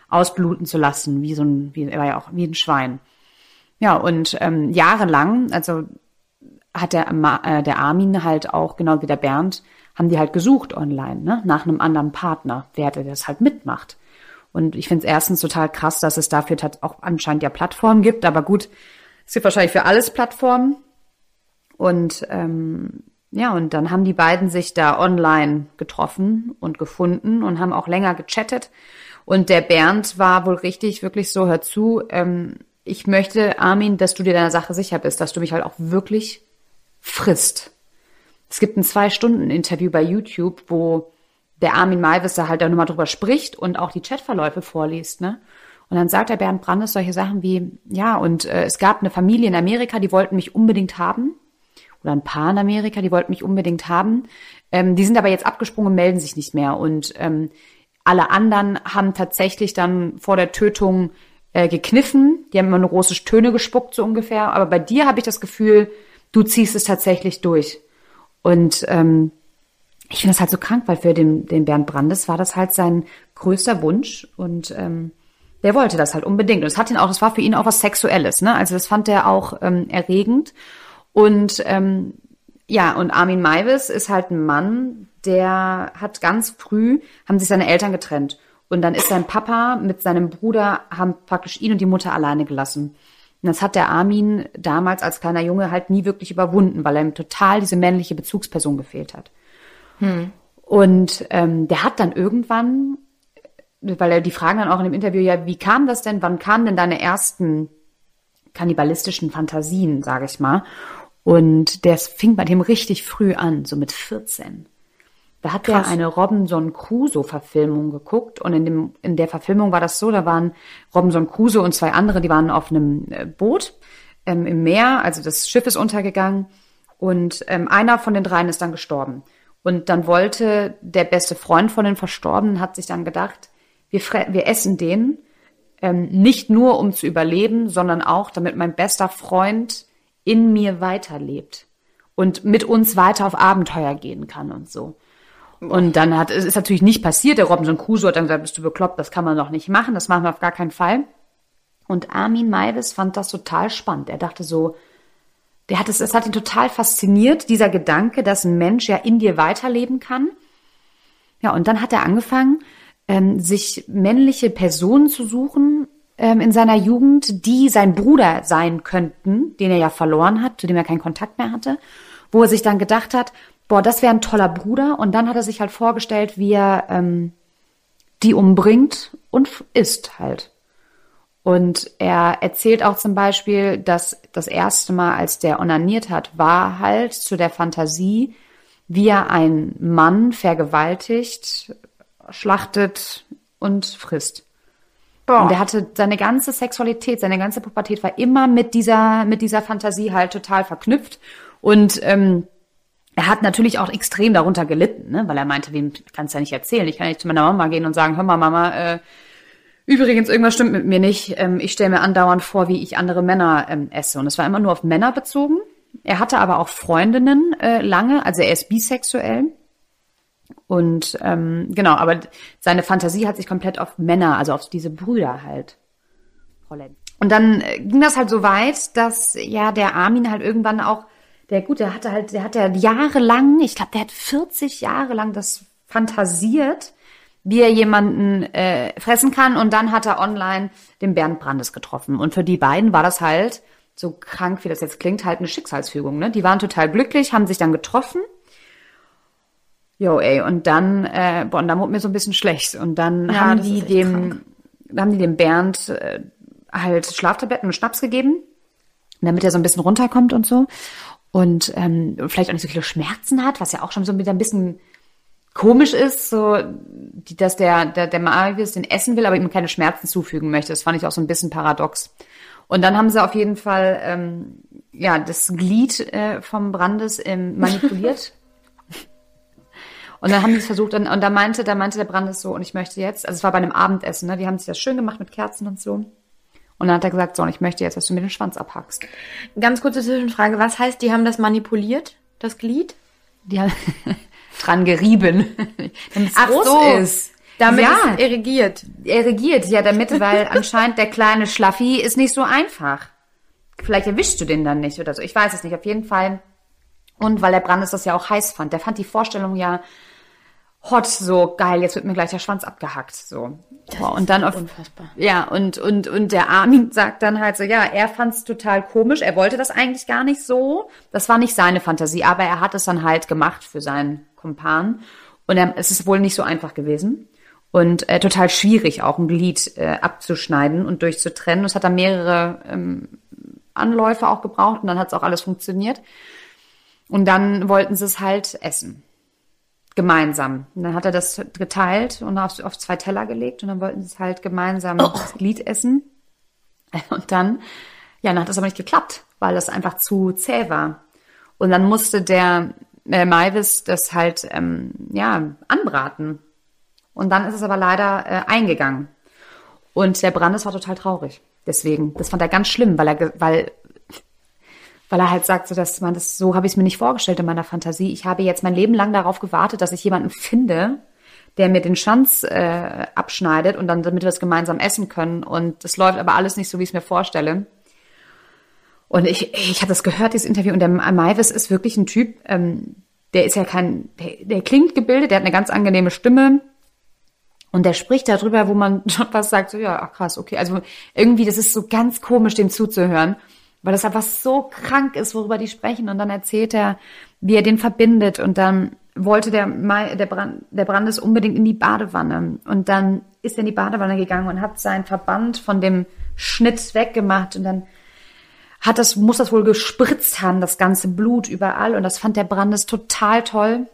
ausbluten zu lassen, wie so ein, wie er war ja auch wie ein Schwein. Ja, und ähm, jahrelang, also hat der, äh, der Armin halt auch, genau wie der Bernd, haben die halt gesucht online, ne, nach einem anderen Partner, wer der das halt mitmacht. Und ich finde es erstens total krass, dass es dafür auch anscheinend ja Plattformen gibt, aber gut, es gibt wahrscheinlich für alles Plattformen. Und ähm, ja, und dann haben die beiden sich da online getroffen und gefunden und haben auch länger gechattet. Und der Bernd war wohl richtig, wirklich so, hör zu, ähm, ich möchte, Armin, dass du dir deiner Sache sicher bist, dass du mich halt auch wirklich frisst. Es gibt ein Zwei-Stunden-Interview bei YouTube, wo der Armin da halt da nochmal drüber spricht und auch die Chatverläufe vorliest, ne? Und dann sagt der Bernd Brandes solche Sachen wie, ja, und äh, es gab eine Familie in Amerika, die wollten mich unbedingt haben. Oder ein Paar in Amerika, die wollten mich unbedingt haben. Ähm, die sind aber jetzt abgesprungen und melden sich nicht mehr. Und ähm, alle anderen haben tatsächlich dann vor der Tötung äh, gekniffen. Die haben immer nur große Töne gespuckt, so ungefähr. Aber bei dir habe ich das Gefühl, du ziehst es tatsächlich durch. Und ähm, ich finde das halt so krank, weil für den, den Bernd Brandes war das halt sein größter Wunsch. Und ähm, der wollte das halt unbedingt. Und es hat ihn auch, das war für ihn auch was Sexuelles, ne? Also das fand er auch ähm, erregend. Und ähm, ja, und Armin Maivis ist halt ein Mann, der hat ganz früh, haben sich seine Eltern getrennt. Und dann ist sein Papa mit seinem Bruder, haben praktisch ihn und die Mutter alleine gelassen. Und das hat der Armin damals als kleiner Junge halt nie wirklich überwunden, weil er ihm total diese männliche Bezugsperson gefehlt hat. Hm. Und ähm, der hat dann irgendwann weil er die fragen dann auch in dem Interview, ja, wie kam das denn, wann kamen denn deine ersten kannibalistischen Fantasien, sage ich mal. Und der fing bei dem richtig früh an, so mit 14. Da hat Krass. er eine Robinson Crusoe-Verfilmung geguckt und in, dem, in der Verfilmung war das so, da waren Robinson Crusoe und zwei andere, die waren auf einem äh, Boot ähm, im Meer, also das Schiff ist untergegangen und ähm, einer von den dreien ist dann gestorben. Und dann wollte der beste Freund von den Verstorbenen, hat sich dann gedacht, wir, wir essen den ähm, nicht nur um zu überleben, sondern auch, damit mein bester Freund in mir weiterlebt und mit uns weiter auf Abenteuer gehen kann und so. Und dann hat, es ist natürlich nicht passiert. Der Robinson Crusoe hat dann gesagt, bist du bekloppt, das kann man doch nicht machen, das machen wir auf gar keinen Fall. Und Armin Maivis fand das total spannend. Er dachte so, der hat es, es hat ihn total fasziniert, dieser Gedanke, dass ein Mensch ja in dir weiterleben kann. Ja, und dann hat er angefangen, ähm, sich männliche Personen zu suchen ähm, in seiner Jugend, die sein Bruder sein könnten, den er ja verloren hat, zu dem er keinen Kontakt mehr hatte, wo er sich dann gedacht hat, boah, das wäre ein toller Bruder. Und dann hat er sich halt vorgestellt, wie er ähm, die umbringt und isst halt. Und er erzählt auch zum Beispiel, dass das erste Mal, als der onaniert hat, war halt zu der Fantasie, wie er einen Mann vergewaltigt, schlachtet und frisst. Boah. Und er hatte seine ganze Sexualität, seine ganze Pubertät war immer mit dieser, mit dieser Fantasie halt total verknüpft. Und ähm, er hat natürlich auch extrem darunter gelitten, ne? weil er meinte, wem kannst ja nicht erzählen. Ich kann nicht zu meiner Mama gehen und sagen, hör mal, Mama, äh, übrigens, irgendwas stimmt mit mir nicht. Ähm, ich stelle mir andauernd vor, wie ich andere Männer ähm, esse. Und es war immer nur auf Männer bezogen. Er hatte aber auch Freundinnen äh, lange, also er ist bisexuell. Und ähm, genau, aber seine Fantasie hat sich komplett auf Männer, also auf diese Brüder halt. Und dann äh, ging das halt so weit, dass ja der Armin halt irgendwann auch, der gut, der hatte halt, der hat ja jahrelang, ich glaube, der hat 40 Jahre lang das fantasiert, wie er jemanden äh, fressen kann. Und dann hat er online den Bernd Brandes getroffen. Und für die beiden war das halt, so krank wie das jetzt klingt, halt eine Schicksalsfügung. Ne? Die waren total glücklich, haben sich dann getroffen Jo, ey, und dann, äh, boah, und dann wurde mir so ein bisschen schlecht. Und dann ja, haben die dem, krank. haben die dem Bernd äh, halt Schlaftabletten und Schnaps gegeben, damit er so ein bisschen runterkommt und so. Und ähm, vielleicht auch nicht so viele Schmerzen hat, was ja auch schon so ein bisschen komisch ist, so die, dass der, der, der Marius den essen will, aber ihm keine Schmerzen zufügen möchte. Das fand ich auch so ein bisschen paradox. Und dann haben sie auf jeden Fall ähm, ja das Glied äh, vom Brandes ähm, <laughs> manipuliert Und dann haben die es versucht und, und da meinte, da meinte der Brandes so, und ich möchte jetzt, also es war bei einem Abendessen, ne, die haben sich das schön gemacht mit Kerzen und so. Und dann hat er gesagt, so, und ich möchte jetzt, dass du mir den Schwanz abhackst. Ganz kurze Zwischenfrage, was heißt, die haben das manipuliert, das Glied? Die haben <laughs> dran gerieben, <laughs> damit es groß so. ist. Damit ja, es erregiert. Erregiert, ja, damit, weil anscheinend der kleine Schlaffi ist nicht so einfach. Vielleicht erwischst du den dann nicht oder so. Ich weiß es nicht. Auf jeden Fall. Und weil der Brandes das ja auch heiß fand. Der fand die Vorstellung ja hot, so geil, jetzt wird mir gleich der Schwanz abgehackt, so. Boah, und dann auf, unfassbar. Ja, und, und, und der Armin sagt dann halt so, ja, er fand's total komisch, er wollte das eigentlich gar nicht so. Das war nicht seine Fantasie, aber er hat es dann halt gemacht für seinen Kumpan. Und er, es ist wohl nicht so einfach gewesen. Und äh, total schwierig, auch ein Glied äh, abzuschneiden und durchzutrennen. Es hat dann mehrere ähm, Anläufe auch gebraucht und dann hat's auch alles funktioniert. Und dann wollten sie es halt essen gemeinsam. Und dann hat er das geteilt und auf, auf zwei Teller gelegt und dann wollten sie es halt gemeinsam Oh. das Glied essen. <laughs> Und dann, ja, dann hat das aber nicht geklappt, weil das einfach zu zäh war. Und dann musste der äh, Maivis das halt, ähm, ja, anbraten. Und dann ist es aber leider äh, eingegangen. Und der Brandes war total traurig. Deswegen, das fand er ganz schlimm, weil er, weil, weil er halt sagt, so, dass man das, so habe ich es mir nicht vorgestellt in meiner Fantasie. Ich habe jetzt mein Leben lang darauf gewartet, dass ich jemanden finde, der mir den Schwanz äh, abschneidet und dann, damit wir es gemeinsam essen können. Und das läuft aber alles nicht so, wie ich es mir vorstelle. Und ich, ich habe das gehört, dieses Interview, und der Maivis ist wirklich ein Typ, ähm, der ist ja kein, der, der klingt gebildet, der hat eine ganz angenehme Stimme. Und der spricht darüber, wo man <laughs> schon fast sagt, so, ja, ach krass, okay. Also irgendwie, das ist so ganz komisch, dem zuzuhören, weil das einfach so krank ist, worüber die sprechen. Und dann erzählt er, wie er den verbindet. Und dann wollte der, der, Brand, der Brandes unbedingt in die Badewanne. Und dann ist er in die Badewanne gegangen und hat seinen Verband von dem Schnitt weggemacht. Und dann hat das, muss das wohl gespritzt haben, das ganze Blut überall. Und das fand der Brandes total toll.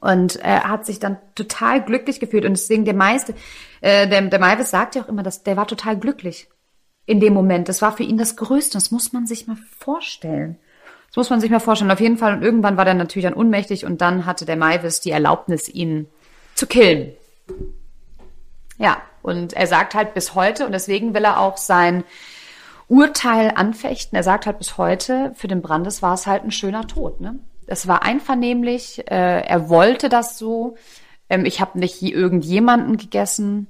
Und er hat sich dann total glücklich gefühlt. Und deswegen der meiste, äh, der, der Maivis sagt ja auch immer, dass der war total glücklich in dem Moment. Das war für ihn das Größte. Das muss man sich mal vorstellen. Das muss man sich mal vorstellen. Auf jeden Fall. Und irgendwann war der natürlich dann unmächtig. Und dann hatte der Maivis die Erlaubnis, ihn zu killen. Ja. Und er sagt halt bis heute, und deswegen will er auch sein Urteil anfechten. Er sagt halt bis heute, für den Brandes war es halt ein schöner Tod. Ne? Es war einvernehmlich, äh, er wollte das so. Ähm, ich habe nicht je- irgendjemanden gegessen.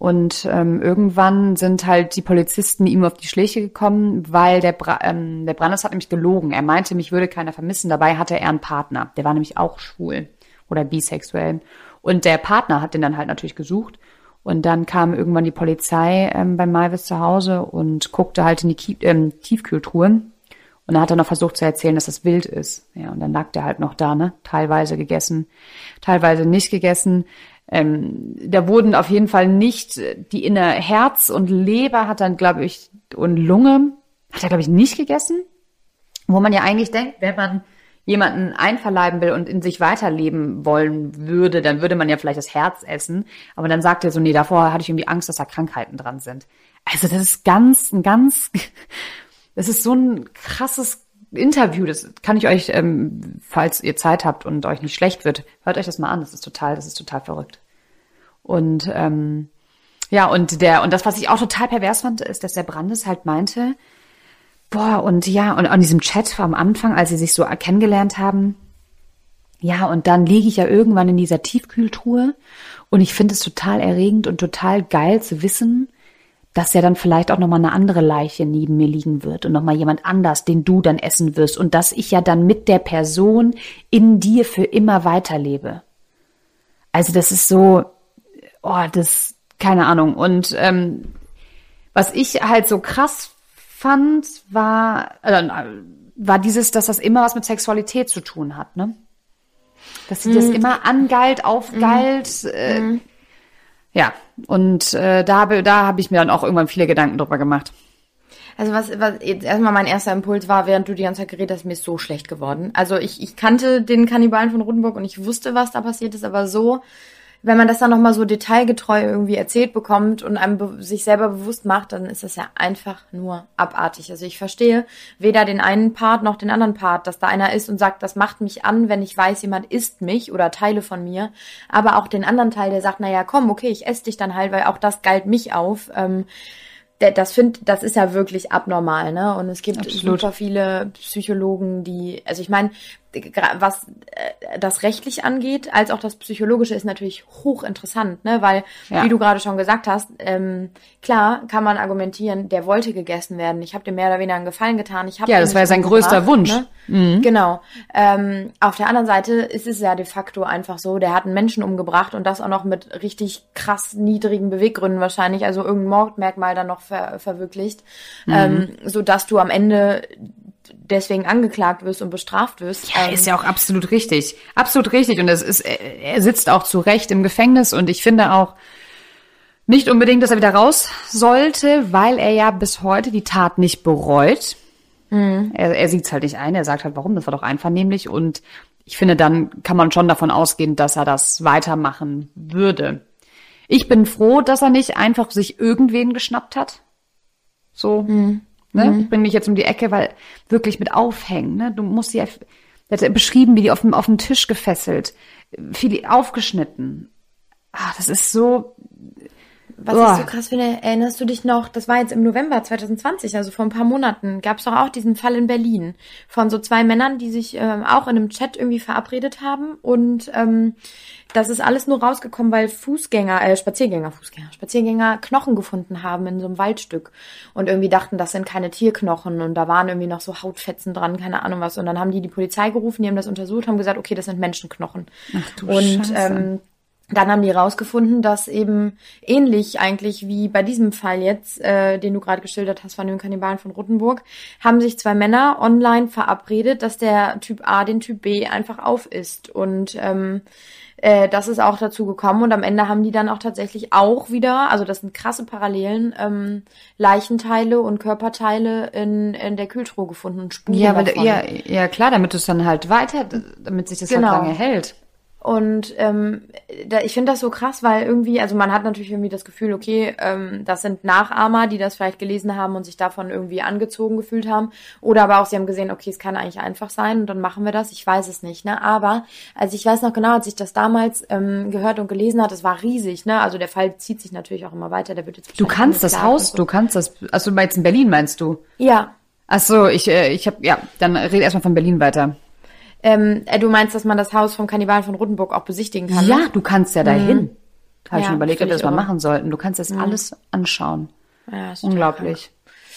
Und ähm, irgendwann sind halt die Polizisten ihm auf die Schläge gekommen, weil der, Bra ähm, der Brandes hat nämlich gelogen. Er meinte, mich würde keiner vermissen. Dabei hatte er einen Partner. Der war nämlich auch schwul oder bisexuell. Und der Partner hat den dann halt natürlich gesucht. Und dann kam irgendwann die Polizei ähm, bei Malvis zu Hause und guckte halt in die Kie ähm, Tiefkühltruhe. Und dann hat er noch versucht zu erzählen, dass das wild ist. Ja, und dann lag der halt noch da, ne? Teilweise gegessen, teilweise nicht gegessen. Ähm, da wurden auf jeden Fall nicht äh, die inner Herz und Leber hat dann, glaube ich, und Lunge hat er, glaube ich, nicht gegessen. Wo man ja eigentlich denkt, wenn man jemanden einverleiben will und in sich weiterleben wollen würde, dann würde man ja vielleicht das Herz essen. Aber dann sagt er so, nee, davor hatte ich irgendwie Angst, dass da Krankheiten dran sind. Also das ist ganz, ein ganz, <laughs> das ist so ein krasses Interview. Das kann ich euch, ähm, falls ihr Zeit habt und euch nicht schlecht wird, hört euch das mal an. Das ist total, das ist total verrückt. Und ähm, ja, und der, und das, was ich auch total pervers fand, ist, dass der Brandes halt meinte, Boah, und ja, und an diesem Chat am Anfang, als sie sich so kennengelernt haben, ja, und dann liege ich ja irgendwann in dieser Tiefkühltruhe und ich finde es total erregend und total geil zu wissen, dass ja dann vielleicht auch nochmal eine andere Leiche neben mir liegen wird und nochmal jemand anders, den du dann essen wirst und dass ich ja dann mit der Person in dir für immer weiterlebe. Also das ist so, oh, das, keine Ahnung. Und ähm, was ich halt so krass fand, war, äh, war dieses, dass das immer was mit Sexualität zu tun hat, ne? Dass sie das immer angeilt, aufgeilt. Äh, ja, und äh, da habe da hab ich mir dann auch irgendwann viele Gedanken drüber gemacht. Also was, was jetzt erstmal mein erster Impuls war, während du die ganze Zeit geredet hast, mir ist so schlecht geworden. Also ich, ich kannte den Kannibalen von Rotenburg und ich wusste, was da passiert ist, aber so, wenn man das dann nochmal so detailgetreu irgendwie erzählt bekommt und einem sich selber bewusst macht, dann ist das ja einfach nur abartig. Also ich verstehe weder den einen Part noch den anderen Part, dass da einer ist und sagt, das macht mich an, wenn ich weiß, jemand isst mich oder Teile von mir, aber auch den anderen Teil, der sagt, naja, komm, okay, ich esse dich dann halt, weil auch das galt mich auf. Ähm, das find, das ist ja wirklich abnormal, ne? Und es gibt Absolut. super viele Psychologen, die, also ich meine, was äh, das rechtlich angeht, als auch das psychologische ist natürlich hochinteressant, ne? Weil, Ja. wie du gerade schon gesagt hast, ähm, klar kann man argumentieren, der wollte gegessen werden. Ich habe dem mehr oder weniger einen Gefallen getan. Ich Ja, das war ja sein größter Wunsch. Ne? Genau. Ähm, auf der anderen Seite ist es ja de facto einfach so, der hat einen Menschen umgebracht und das auch noch mit richtig krass niedrigen Beweggründen wahrscheinlich, also irgendein Mordmerkmal dann noch ver verwirklicht, ähm, so dass du am Ende deswegen angeklagt wirst und bestraft wirst. Ja, ähm, ist ja auch absolut richtig. Absolut richtig. Und es ist, er sitzt auch zu Recht im Gefängnis und ich finde auch nicht unbedingt, dass er wieder raus sollte, weil er ja bis heute die Tat nicht bereut. Er, er sieht es halt nicht ein. Er sagt halt, warum? Das war doch einvernehmlich und ich finde, dann kann man schon davon ausgehen, dass er das weitermachen würde. Ich bin froh, dass er nicht einfach sich irgendwen geschnappt hat. So, mhm. Ne? Mhm. Bring mich jetzt um die Ecke, weil wirklich mit aufhängen, ne? Du musst ja, er hat beschrieben, wie die auf dem, auf dem Tisch gefesselt, viel aufgeschnitten. Ah, das ist so, was oh. ich so krass finde, erinnerst du dich noch, das war jetzt im November 2020, also vor ein paar Monaten, gab es doch auch diesen Fall in Berlin von so zwei Männern, die sich ähm, auch in einem Chat irgendwie verabredet haben und ähm, das ist alles nur rausgekommen, weil Fußgänger, äh, Spaziergänger, Fußgänger, Spaziergänger Knochen gefunden haben in so einem Waldstück und irgendwie dachten, das sind keine Tierknochen und da waren irgendwie noch so Hautfetzen dran, keine Ahnung was. Und dann haben die die Polizei gerufen, die haben das untersucht, haben gesagt, okay, das sind Menschenknochen. Ach du und Scheiße. ähm, dann haben die rausgefunden, dass eben ähnlich eigentlich wie bei diesem Fall jetzt, äh, den du gerade geschildert hast von den Kannibalen von Rothenburg, haben sich zwei Männer online verabredet, dass der Typ A den Typ B einfach aufisst. Und ähm, äh, das ist auch dazu gekommen. Und am Ende haben die dann auch tatsächlich auch wieder, also das sind krasse Parallelen, ähm, Leichenteile und Körperteile in, in der Kühltruhe gefunden und Spuren ja, weil, ja, ja, klar, damit es dann halt weiter, damit sich das halt genau. halt lange hält. Und ähm, da, ich finde das so krass, weil irgendwie, also man hat natürlich irgendwie das Gefühl, okay, ähm, das sind Nachahmer, die das vielleicht gelesen haben und sich davon irgendwie angezogen gefühlt haben. Oder aber auch sie haben gesehen, okay, es kann eigentlich einfach sein und dann machen wir das. Ich weiß es nicht, ne? Aber also ich weiß noch genau, als ich das damals ähm, gehört und gelesen hat, es war riesig, ne? Also der Fall zieht sich natürlich auch immer weiter. Der wird jetzt Du kannst das Haus, so. du kannst das. Also jetzt in Berlin meinst du? Ja. Ach so, ich äh, ich habe ja, dann rede erstmal von Berlin weiter. Ähm, äh, du meinst, dass man das Haus vom Kannibalen von Rotenburg auch besichtigen kann? Ja, ne? du kannst ja dahin. Mhm. Habe ja, ich schon überlegt, ob wir das mal machen sollten. Du kannst das mhm. alles anschauen. Ja, Unglaublich.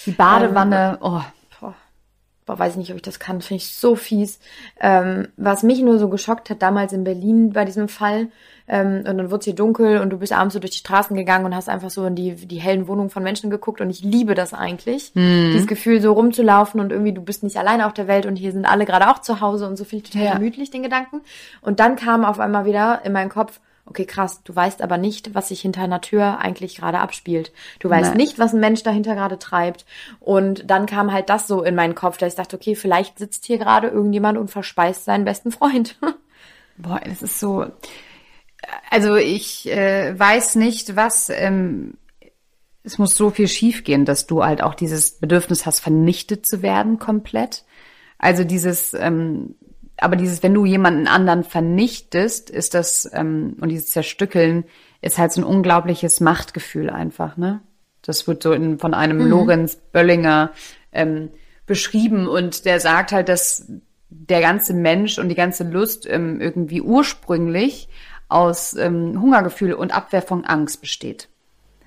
Die Badewanne, ähm, oh. Boah, weiß ich nicht, ob ich das kann, finde ich so fies. Ähm, was mich nur so geschockt hat, damals in Berlin bei diesem Fall, ähm, und dann wurde es hier dunkel und du bist abends so durch die Straßen gegangen und hast einfach so in die, die hellen Wohnungen von Menschen geguckt und ich liebe das eigentlich. Mhm. Dieses Gefühl, so rumzulaufen und irgendwie du bist nicht alleine auf der Welt und hier sind alle gerade auch zu Hause und so finde ich total ja. gemütlich, den Gedanken. Und dann kam auf einmal wieder in meinen Kopf, okay, krass, du weißt aber nicht, was sich hinter einer Tür eigentlich gerade abspielt. Du weißt Nein. nicht, was ein Mensch dahinter gerade treibt. Und dann kam halt das so in meinen Kopf, dass ich dachte, okay, vielleicht sitzt hier gerade irgendjemand und verspeist seinen besten Freund. <laughs> Boah, das ist so, also ich äh, weiß nicht, was. Ähm, es muss so viel schiefgehen, dass du halt auch dieses Bedürfnis hast, vernichtet zu werden komplett. Also dieses, ähm, aber dieses, wenn du jemanden anderen vernichtest, ist das ähm, und dieses Zerstückeln ist halt so ein unglaubliches Machtgefühl einfach, ne? Das wird so in, von einem mhm. Lorenz Böllinger ähm, beschrieben und der sagt halt, dass der ganze Mensch und die ganze Lust ähm, irgendwie ursprünglich aus ähm, Hungergefühl und Abwehr von Angst besteht.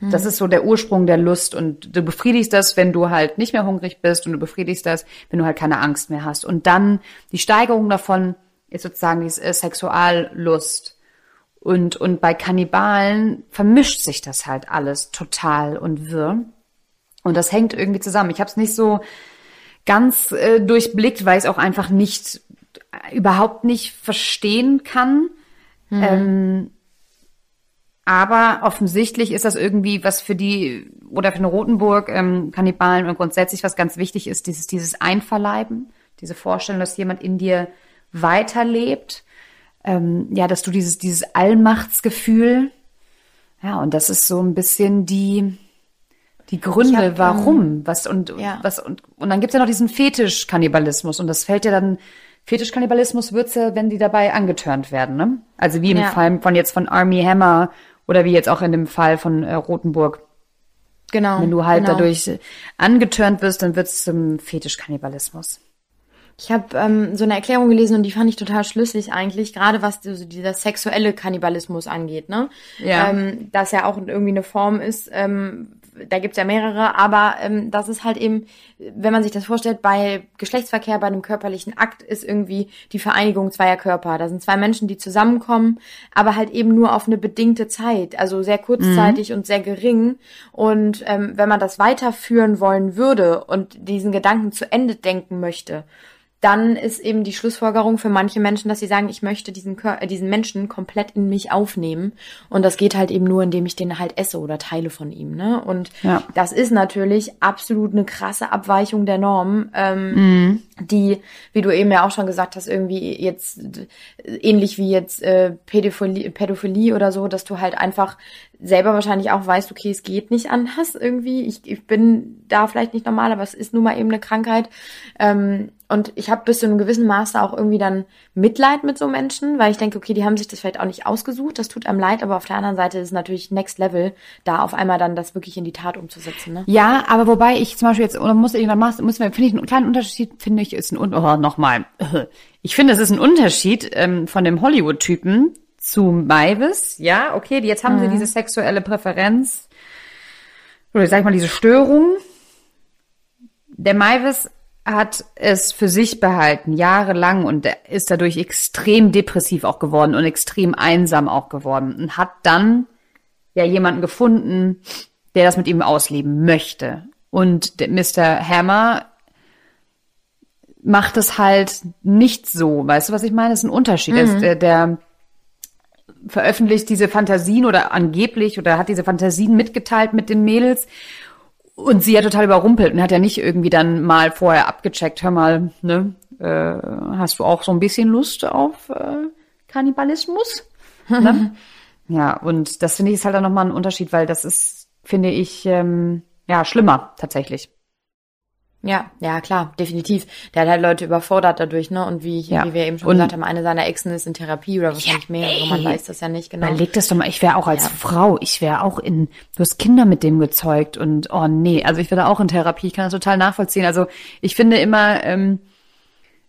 Hm. Das ist so der Ursprung der Lust und du befriedigst das, wenn du halt nicht mehr hungrig bist und du befriedigst das, wenn du halt keine Angst mehr hast. Und dann die Steigerung davon ist sozusagen die Sexuallust. Und, und bei Kannibalen vermischt sich das halt alles total und wirr. Und das hängt irgendwie zusammen. Ich habe es nicht so ganz äh, durchblickt, weil ich es auch einfach nicht überhaupt nicht verstehen kann. Mhm. Ähm, aber offensichtlich ist das irgendwie was für die oder für eine Rotenburg ähm, Kannibalen und grundsätzlich was ganz wichtig ist, dieses dieses Einverleiben, diese Vorstellung, dass jemand in dir weiterlebt, ähm, ja, dass du dieses dieses Allmachtsgefühl, ja, und das ist so ein bisschen die die Gründe, hab, warum, ähm, was und ja. was und und dann gibt's ja noch diesen Fetisch-Kannibalismus und das fällt ja dann Fetischkannibalismus wird's ja, wenn die dabei angetörnt werden, ne? Also wie im ja. Fall von jetzt von Army Hammer oder wie jetzt auch in dem Fall von äh, Rotenburg. Genau. Wenn du halt genau. dadurch angetörnt wirst, dann wird's zum Fetischkannibalismus. Ich habe ähm, so eine Erklärung gelesen und die fand ich total schlüssig eigentlich, gerade was so dieser sexuelle Kannibalismus angeht, ne? Ja. Ähm, das ja auch irgendwie eine Form ist, ähm, da gibt's ja mehrere, aber ähm, das ist halt eben, wenn man sich das vorstellt, bei Geschlechtsverkehr, bei einem körperlichen Akt ist irgendwie die Vereinigung zweier Körper. Da sind zwei Menschen, die zusammenkommen, aber halt eben nur auf eine bedingte Zeit, also sehr kurzzeitig mhm. und sehr gering. Und ähm, wenn man das weiterführen wollen würde und diesen Gedanken zu Ende denken möchte, dann ist eben die Schlussfolgerung für manche Menschen, dass sie sagen, ich möchte diesen, Kör äh, diesen Menschen komplett in mich aufnehmen. Und das geht halt eben nur, indem ich den halt esse oder Teile von ihm. Ne? Und Ja. das ist natürlich absolut eine krasse Abweichung der Norm, ähm, Mhm. die, wie du eben ja auch schon gesagt hast, irgendwie jetzt äh, ähnlich wie jetzt äh, Pädophilie, Pädophilie oder so, dass du halt einfach selber wahrscheinlich auch weißt, okay, es geht nicht anders irgendwie. Ich, ich bin da vielleicht nicht normal, aber es ist nun mal eben eine Krankheit. Ähm, und ich habe bis zu einem gewissen Maße auch irgendwie dann Mitleid mit so Menschen, weil ich denke, okay, die haben sich das vielleicht auch nicht ausgesucht, das tut einem leid, aber auf der anderen Seite ist es natürlich Next Level, da auf einmal dann das wirklich in die Tat umzusetzen. Ne? Ja, aber wobei ich zum Beispiel jetzt, oder muss ich, da machst- müssen wir, finde ich, einen kleinen Unterschied, finde ich, ist ein, oh, nochmal. <laughs> Ich finde, es ist ein Unterschied ähm, von dem Hollywood-Typen zu Mavis. Ja, okay, jetzt haben sie diese sexuelle Präferenz, oder sag ich mal, diese Störung. Der Mavis hat es für sich behalten, jahrelang, und ist dadurch extrem depressiv auch geworden und extrem einsam auch geworden und hat dann ja jemanden gefunden, der das mit ihm ausleben möchte. Und Mr. Hammer macht es halt nicht so. Weißt du, was ich meine? Das ist ein Unterschied. Er ist, der, der veröffentlicht diese Fantasien oder angeblich oder hat diese Fantasien mitgeteilt mit den Mädels und sie ja total überrumpelt und hat ja nicht irgendwie dann mal vorher abgecheckt, hör mal, ne, äh, hast du auch so ein bisschen Lust auf äh, Kannibalismus? <laughs> ne? Ja, und das finde ich ist halt dann nochmal ein Unterschied, weil das ist, finde ich, ähm, ja, schlimmer tatsächlich. Ja, ja, klar, definitiv. Der hat halt Leute überfordert dadurch, ne? Und wie, Ja. wie wir eben schon Und- gesagt haben, eine seiner Exen ist in Therapie oder wahrscheinlich mehrere, man ey. weiß das ja nicht genau. Überleg das doch mal, ich wäre auch als Ja. Frau, ich wäre auch in, du hast Kinder mit dem gezeugt und oh nee, also ich wäre auch in Therapie, ich kann das total nachvollziehen. Also ich finde immer, ähm,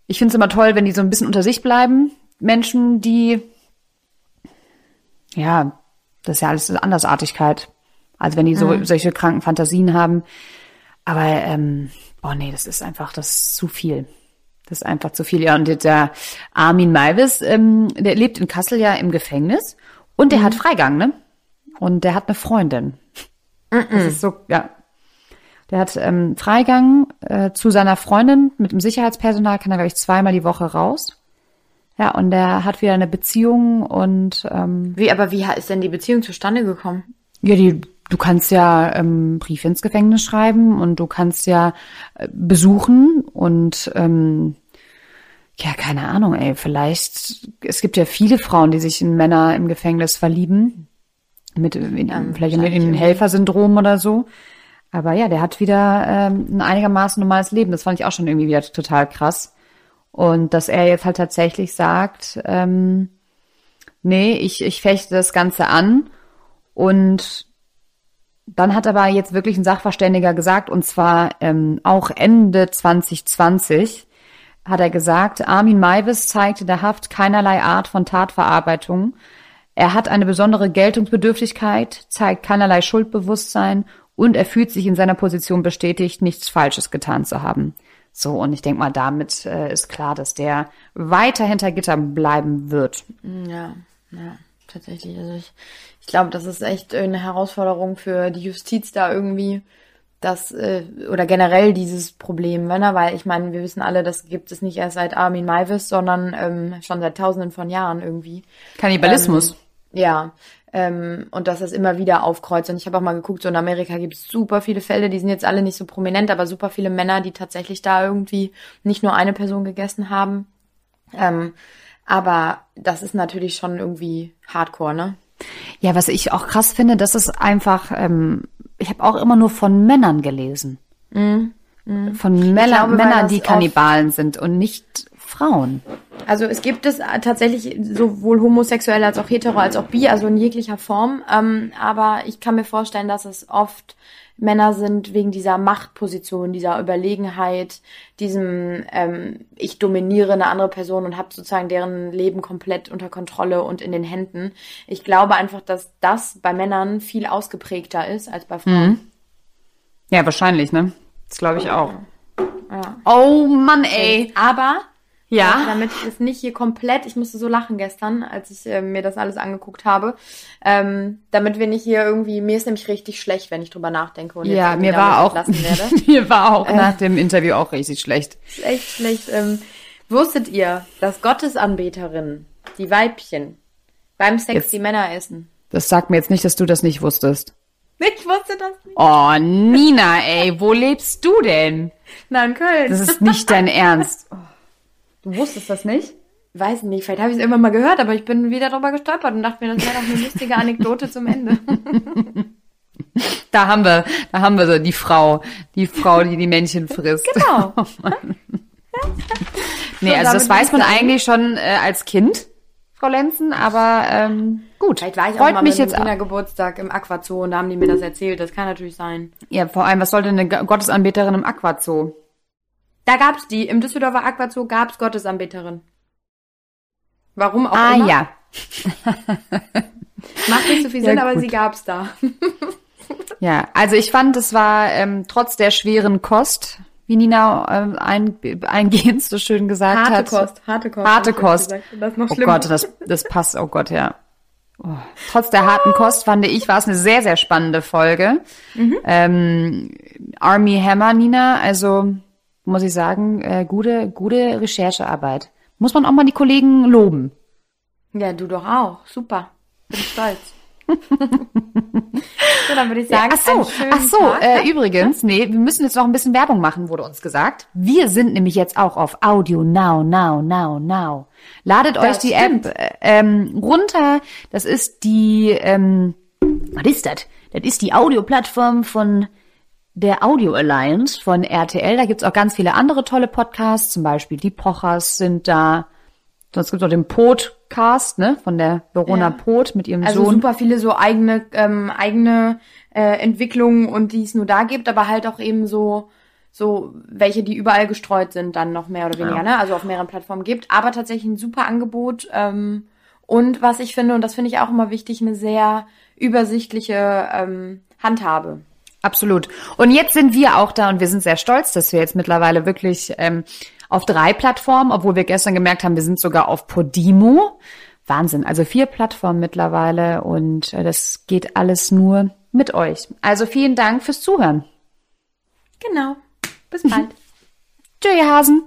ich finde es immer toll, wenn die so ein bisschen unter sich bleiben. Menschen, die, ja, das ist ja alles Andersartigkeit. Also wenn die so solche kranken Fantasien haben. Aber, ähm, boah nee, das ist einfach, das ist zu viel. Das ist einfach zu viel. Ja, und der Armin Maivis, ähm, der lebt in Kassel ja im Gefängnis und der hat Freigang, ne? Und der hat eine Freundin. Das ist so, ja. Der hat ähm, Freigang äh, zu seiner Freundin mit dem Sicherheitspersonal, kann er, glaube ich, zweimal die Woche raus. Ja, und der hat wieder eine Beziehung und ähm, Wie, aber wie ist denn die Beziehung zustande gekommen? ja, die, du kannst ja ähm, Briefe ins Gefängnis schreiben und du kannst ja äh, besuchen und ähm, ja, keine Ahnung, ey, vielleicht, es gibt ja viele Frauen, die sich in Männer im Gefängnis verlieben, mit in, vielleicht in, wahrscheinlich in irgendwie. Helfersyndrom oder so. Aber ja, der hat wieder ähm, ein einigermaßen normales Leben. Das fand ich auch schon irgendwie wieder total krass. Und dass er jetzt halt tatsächlich sagt, ähm, nee, ich, ich fechte das Ganze an und dann hat aber jetzt wirklich ein Sachverständiger gesagt, und zwar ähm, auch Ende 2020, hat er gesagt, Armin Maivis zeigte der Haft keinerlei Art von Tatverarbeitung. Er hat eine besondere Geltungsbedürftigkeit, zeigt keinerlei Schuldbewusstsein und er fühlt sich in seiner Position bestätigt, nichts Falsches getan zu haben. So, und ich denke mal, damit äh, ist klar, dass der weiter hinter Gittern bleiben wird. Ja, ja, tatsächlich. Also ich, ich glaube, das ist echt eine Herausforderung für die Justiz da irgendwie, das äh, oder generell dieses Problem, ne? weil ich meine, wir wissen alle, das gibt es nicht erst seit Armin Maivis, sondern ähm, schon seit Tausenden von Jahren irgendwie. Kannibalismus. Ja, ähm, und dass das immer wieder aufkreuzt. Und ich habe auch mal geguckt, so in Amerika gibt es super viele Fälle, die sind jetzt alle nicht so prominent, aber super viele Männer, die tatsächlich da irgendwie nicht nur eine Person gegessen haben. Ähm, aber das ist natürlich schon irgendwie Hardcore, ne? Ja, was ich auch krass finde, das ist einfach, ähm, ich habe auch immer nur von Männern gelesen. Von Männer, glaube, Männern, die Kannibalen sind und nicht Frauen. Also es gibt es tatsächlich sowohl homosexuell als auch hetero als auch bi, also in jeglicher Form. Ähm, aber ich kann mir vorstellen, dass es oft Männer sind wegen dieser Machtposition, dieser Überlegenheit, diesem ähm, ich dominiere eine andere Person und habe sozusagen deren Leben komplett unter Kontrolle und in den Händen. Ich glaube einfach, dass das bei Männern viel ausgeprägter ist als bei Frauen. Ja, wahrscheinlich, ne? Das glaube ich auch. Oh Mann, ey. Aber Ja. Damit es nicht hier komplett, ich musste so lachen gestern, als ich äh, mir das alles angeguckt habe, ähm, damit wir nicht hier irgendwie, mir ist nämlich richtig schlecht, wenn ich drüber nachdenke. Und jetzt Ja, irgendwie <laughs> mir war auch, mir war auch nach dem Interview auch richtig schlecht. ist echt schlecht. Ähm, wusstet ihr, dass Gottesanbeterinnen, die Weibchen, beim Sex Jetzt- die Männer essen? Das sagt mir jetzt nicht, dass du das nicht wusstest. Ich wusste das nicht. Oh, Nina, ey, wo lebst du denn? Nein, Köln. Das ist nicht dein <laughs> Ernst. Du wusstest das nicht? Weiß nicht, vielleicht habe ich es irgendwann mal gehört, aber ich bin wieder drüber gestolpert und dachte mir, das wäre doch eine <laughs> lustige Anekdote zum Ende. <laughs> Da haben wir, da haben wir so die Frau, die Frau, die die Männchen frisst. <laughs> Genau. Nee, So, also das weiß man eigentlich schon äh, als Kind, Frau Lenzen, aber ähm, gut. Vielleicht war ich auch Freut mal mich jetzt auch. Kindergeburtstag im Aquazoo und da haben die mir das erzählt. Das kann natürlich sein. Ja, vor allem, was sollte eine Gottesanbeterin im Aquazoo? Da gab's die. Im Düsseldorfer Aquazoo gab's Gottesanbeterin. Warum auch Ah immer. ja. <laughs> Macht nicht so viel Ja, Sinn, aber gut. sie gab's da. <laughs> Ja, also ich fand, es war ähm, trotz der schweren Kost, wie Nina ähm, ein, eingehend so schön gesagt Harte hat. Kost, harte Kost. Harte Kost. Das ist noch Oh. Gott, das, das passt, oh Gott, ja. Oh. Trotz der harten Kost fand ich, war es eine sehr, sehr spannende Folge. Mhm. Ähm, Army Hammer, Nina, also muss ich sagen, äh, gute, gute Recherchearbeit. Muss man auch mal die Kollegen loben. Ja, du doch auch. Super. Bin stolz. <laughs> so, dann würde ich sagen, ach so, ach so, äh, übrigens, nee, wir müssen jetzt noch ein bisschen Werbung machen, wurde uns gesagt. Wir sind nämlich jetzt auch auf Audio Now, Now, Now, Now. Ladet euch die stimmt. App äh, ähm, runter. Das ist die, ähm, was ist das? Das ist die Audioplattform von der Audio Alliance von RTL. Da gibt's auch ganz viele andere tolle Podcasts, zum Beispiel die Pochers sind da. Sonst gibt's auch den Podcast, ne, von der Verona Ja. Pot mit ihrem Also Sohn. super viele so eigene ähm, eigene äh, Entwicklungen und die es nur da gibt, aber halt auch eben so so welche, die überall gestreut sind, dann noch mehr oder weniger, ne? Also auf mehreren Plattformen gibt, aber tatsächlich ein super Angebot ähm, und was ich finde und das finde ich auch immer wichtig, eine sehr übersichtliche ähm, Handhabe. Absolut. Und jetzt sind wir auch da und wir sind sehr stolz, dass wir jetzt mittlerweile wirklich ähm, auf drei Plattformen, obwohl wir gestern gemerkt haben, wir sind sogar auf Podimo. Wahnsinn. Also vier Plattformen mittlerweile und äh, das geht alles nur mit euch. Also vielen Dank fürs Zuhören. Genau. Bis <laughs> bald. Tschö, ihr Hasen.